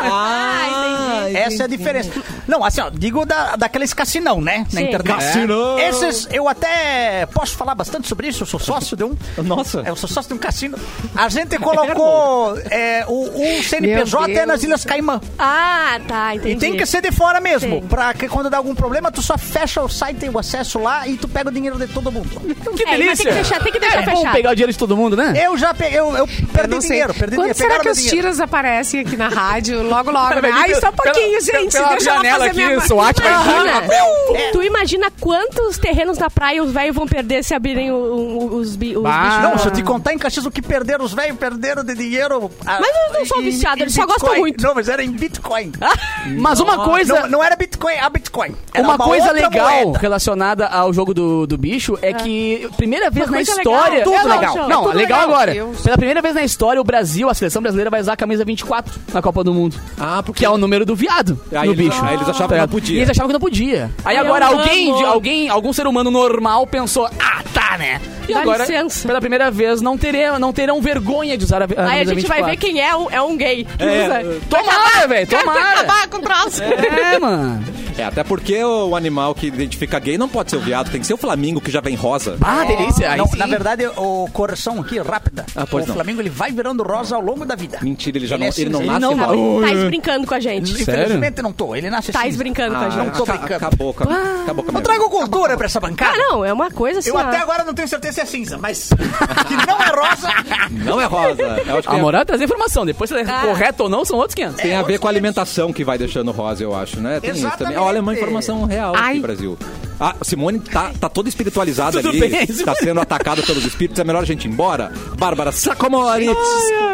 Ah, Essa é a diferença. Não, assim, ó, digo da, daqueles cassinão, né? Na Sim. internet. Cassinão. Esses, eu até posso falar bastante sobre isso, eu sou sócio de um. Nossa. Eu sou sócio de um cassino. A gente colocou é, o, o CNPJ é nas. Ilhas Caimã. Ah, tá, entendi. E tem que ser de fora mesmo. Sim. Pra que quando dá algum problema, tu só fecha o site e o acesso lá e tu pega o dinheiro de todo mundo. Que É, mas delícia. tem que deixar, tem que deixar é bom fechado. pegar o dinheiro de todo mundo, né? Eu já peguei, eu, eu Eu perdi sei. dinheiro, perdi Quando dinheiro. será que os dinheiro. tiras aparecem aqui na rádio? Logo, logo. né? Ai, só um pouquinho, pela- gente. pela Deixa ela janela fazer aqui, minha... SWAT vai Imagina, É. tu imagina quantos terrenos na praia os velhos vão perder se abrirem o- o- os, os bichos. Não, se eu te contar em Caxias o que perderam os velhos, perderam de dinheiro. ah, Mas eles não viciados, em eles só gostam muito. Não, mas era em Bitcoin. Mas uma coisa... Não, não era Bitcoin, a Bitcoin. Era Uma, coisa outra legal moeda. relacionada ao jogo do, do bicho é que, primeira vez Uma na coisa história. legal. Tudo É, não, legal. Não, É tudo legal, legal. agora. Deus. Pela primeira vez na história, o Brasil, a seleção brasileira, vai usar a camisa 24 na Copa do Mundo. Ah, porque Que é o número do viado Aí no eles- bicho. aí eles achavam Tá que não ligado? podia. E eles achavam que não podia. Aí Eu agora alguém, amo. alguém, algum ser humano normal pensou, ah, tá, né? E Dá agora, licença. pela primeira vez, não, terão, não terão vergonha de usar a, a Aí a gente vai 24. ver quem é um, é um gay que É, usa. Tomara, velho, tomara. acabar com o troço. É, mano. É, até porque o animal que identifica gay não pode ser o viado, tem que ser o flamingo que já vem rosa. Ah, delícia. Aí Não, sim. na verdade, o correção aqui, rápida. Ah, pois o não. Flamengo ele vai virando rosa ao longo da vida. Mentira, ele já Ele não, é ele não cinza, nasce ele não rosa. nasce. Tais brincando com a gente. Infelizmente não tô, ele nasce Tais cinza. brincando com a Ah, gente. Não tô brincando. acabou, com a- acabou com a Eu minha trago cultura pra essa bancada. Ah, não, é uma coisa assim. Eu ó. até agora não tenho certeza se é cinza, mas que não é rosa. Não é rosa. Eu acho que A é- moral é trazer informação. Depois se é Ah. correto ou não, são outros 500. tem a ver com a alimentação que vai deixando rosa, eu acho, né? Tem isso também. Exatamente. Olha, uma informação real aqui, Ai. Brasil. A Simone tá, tá toda espiritualizada ali, bem, tá sendo atacada pelos espíritos, é melhor a gente ir embora. Bárbara Sacomori,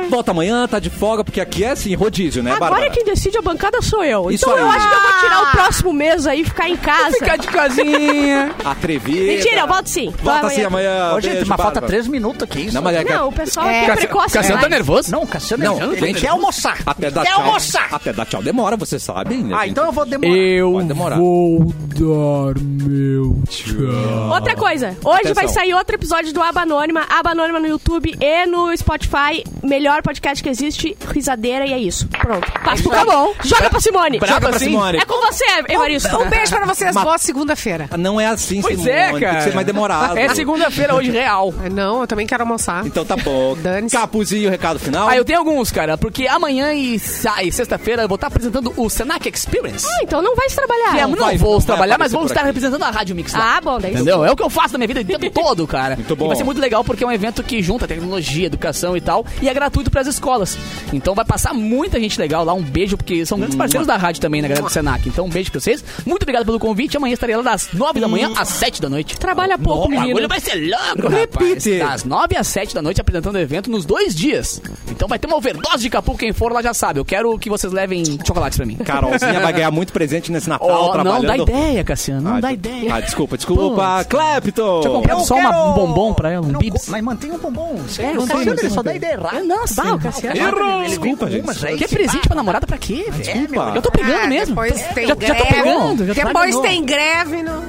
volta amanhã, tá de folga, porque aqui é assim, rodízio, né, Agora Bárbara? quem decide a bancada sou eu. Isso então eu aí. acho que eu vou tirar o próximo mês aí e ficar em casa. Ficar de casinha. Atrevida. Mentira, eu volto sim. Volta Vou assim amanhã. Ô, gente, Beijo, mas falta três minutos aqui. Isso. Não, mas é que... Não, o pessoal É. é precoce. Cassiano tá demais. nervoso? Não, Cassiano, Não, ele gente, quer almoçar. Até dar quer tchau. almoçar. Até dar tchau demora, você sabe. né, Ah, gente? então eu vou demorar. Eu Pode demorar. vou dar meu tchau. Outra coisa, hoje Atenção. vai sair outro episódio do Aba Anônima, Aba Anônima no YouTube e no Spotify. Melhor podcast que existe, risadeira e é isso. Pronto. Passa pro Tá bom. Joga pra Simone. Joga pra assim? Simone. É com você, Evaristo. Um beijo pra vocês. Boa segunda-feira. Não é assim, Pois Simone. é, Tem cara. que ser mais demorado. É segunda-feira hoje, real. Não, eu também quero almoçar. Então tá bom. Capuzinho, recado final. Ah, eu tenho alguns, cara, porque amanhã e, e sexta-feira eu vou estar apresentando o Senac Experience. Ah, então não vai se trabalhar. É, não não vai- vou não trabalhar, mas por estar representando da Rádio Mix lá. Ah, bom, daí Entendeu? É o que eu faço na minha vida o tempo todo, cara. Muito bom. E vai ser muito legal porque é um evento que junta tecnologia, educação e tal, e é gratuito pras escolas. Então vai passar muita gente legal lá. Um beijo, porque são grandes parceiros da rádio também, na galera do Senac. Então um beijo pra vocês. Muito obrigado pelo convite. Amanhã estarei lá das 9 da manhã às 7 da noite. Trabalha pouco, O bagulho menino. vai ser louco, Repite. rapaz. Das 9 às 7 da noite apresentando o evento nos dois dias. Então vai ter uma overdose de capu. Quem for lá já sabe. Eu quero que vocês levem chocolates pra mim. Carolzinha vai ganhar muito presente nesse Natal, Oh, não trabalhando. dá ideia, Cassiano. Não Ah, dá de- ideia. Ah, desculpa, desculpa. Clepton! Deixa eu comprar só uma- um bombom pra ela, um Não, bibs. Mas mantenha um bombom. Sério, não o tem, Cassiano, não tem, ele só não dá ideia errada. Nossa, Bah, o Cassiano. Errou! Desculpa, gente. Que presente pra namorada pra quê, velho? Desculpa. Eu tô pegando Ah, mesmo. Depois Tô- tem já, tô pegando. Depois pegando. tem greve, não.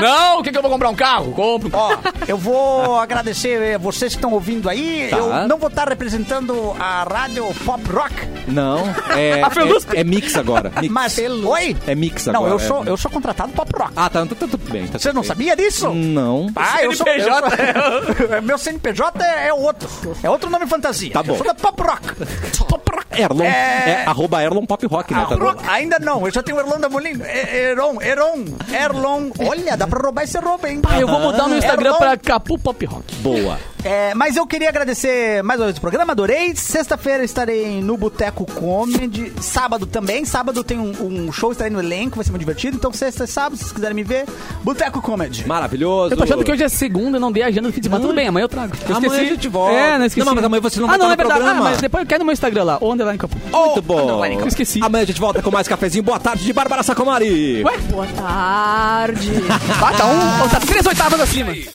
Não, o que, que eu vou comprar um carro? Compro. Ó, eu vou agradecer eh, vocês que estão ouvindo aí. Tá. Eu não vou estar representando a rádio Pop Rock, Não, é, é, é mix agora. Mix. mas... Oi? É mix Não, agora. eu sou, é. eu sou contratado Pop Rock. Ah, tá, tá, tá tudo bem. Tá Você tudo não bem. sabia disso? Não. Ah, eu sou, CNPJ sou- Meu CNPJ é, é outro. É outro nome fantasia. Tá bom. Eu sou da Pop Rock. Erlon. É- É, arroba Erlon Pop Rock, né? Ah, Tá ainda não, eu já tenho o Erlon da Molina. É- Eron, Eron, Erlon. Olha, dá pra roubar esse roubo, hein? Ah, eu vou mudar meu Instagram Erlon. pra Capu Pop Rock. Boa. É, mas eu queria agradecer mais uma vez o programa, adorei. Sexta-feira estarei no Boteco Comedy. Sábado também. Sábado tem um, um show, estarei no elenco, vai ser muito divertido. Então, sexta e sábado, se vocês quiserem me ver, Boteco Comedy. Maravilhoso. Eu tô achando que hoje é segunda, eu não dei a agenda do fim de semana. Tudo bem, amanhã eu trago. Eu Amanhã a gente volta. É, não esqueci. Não, mas amanhã você não ah, vai não, estar é no verdade. programa. Ah, mas depois cai no meu Instagram lá, ou Underline Capu. Muito bom. Eu esqueci. Amanhã a gente volta com mais cafezinho. Boa tarde de Bárbara Sacomari. Ué? Boa tarde. Tá um, tá três oitavas acima.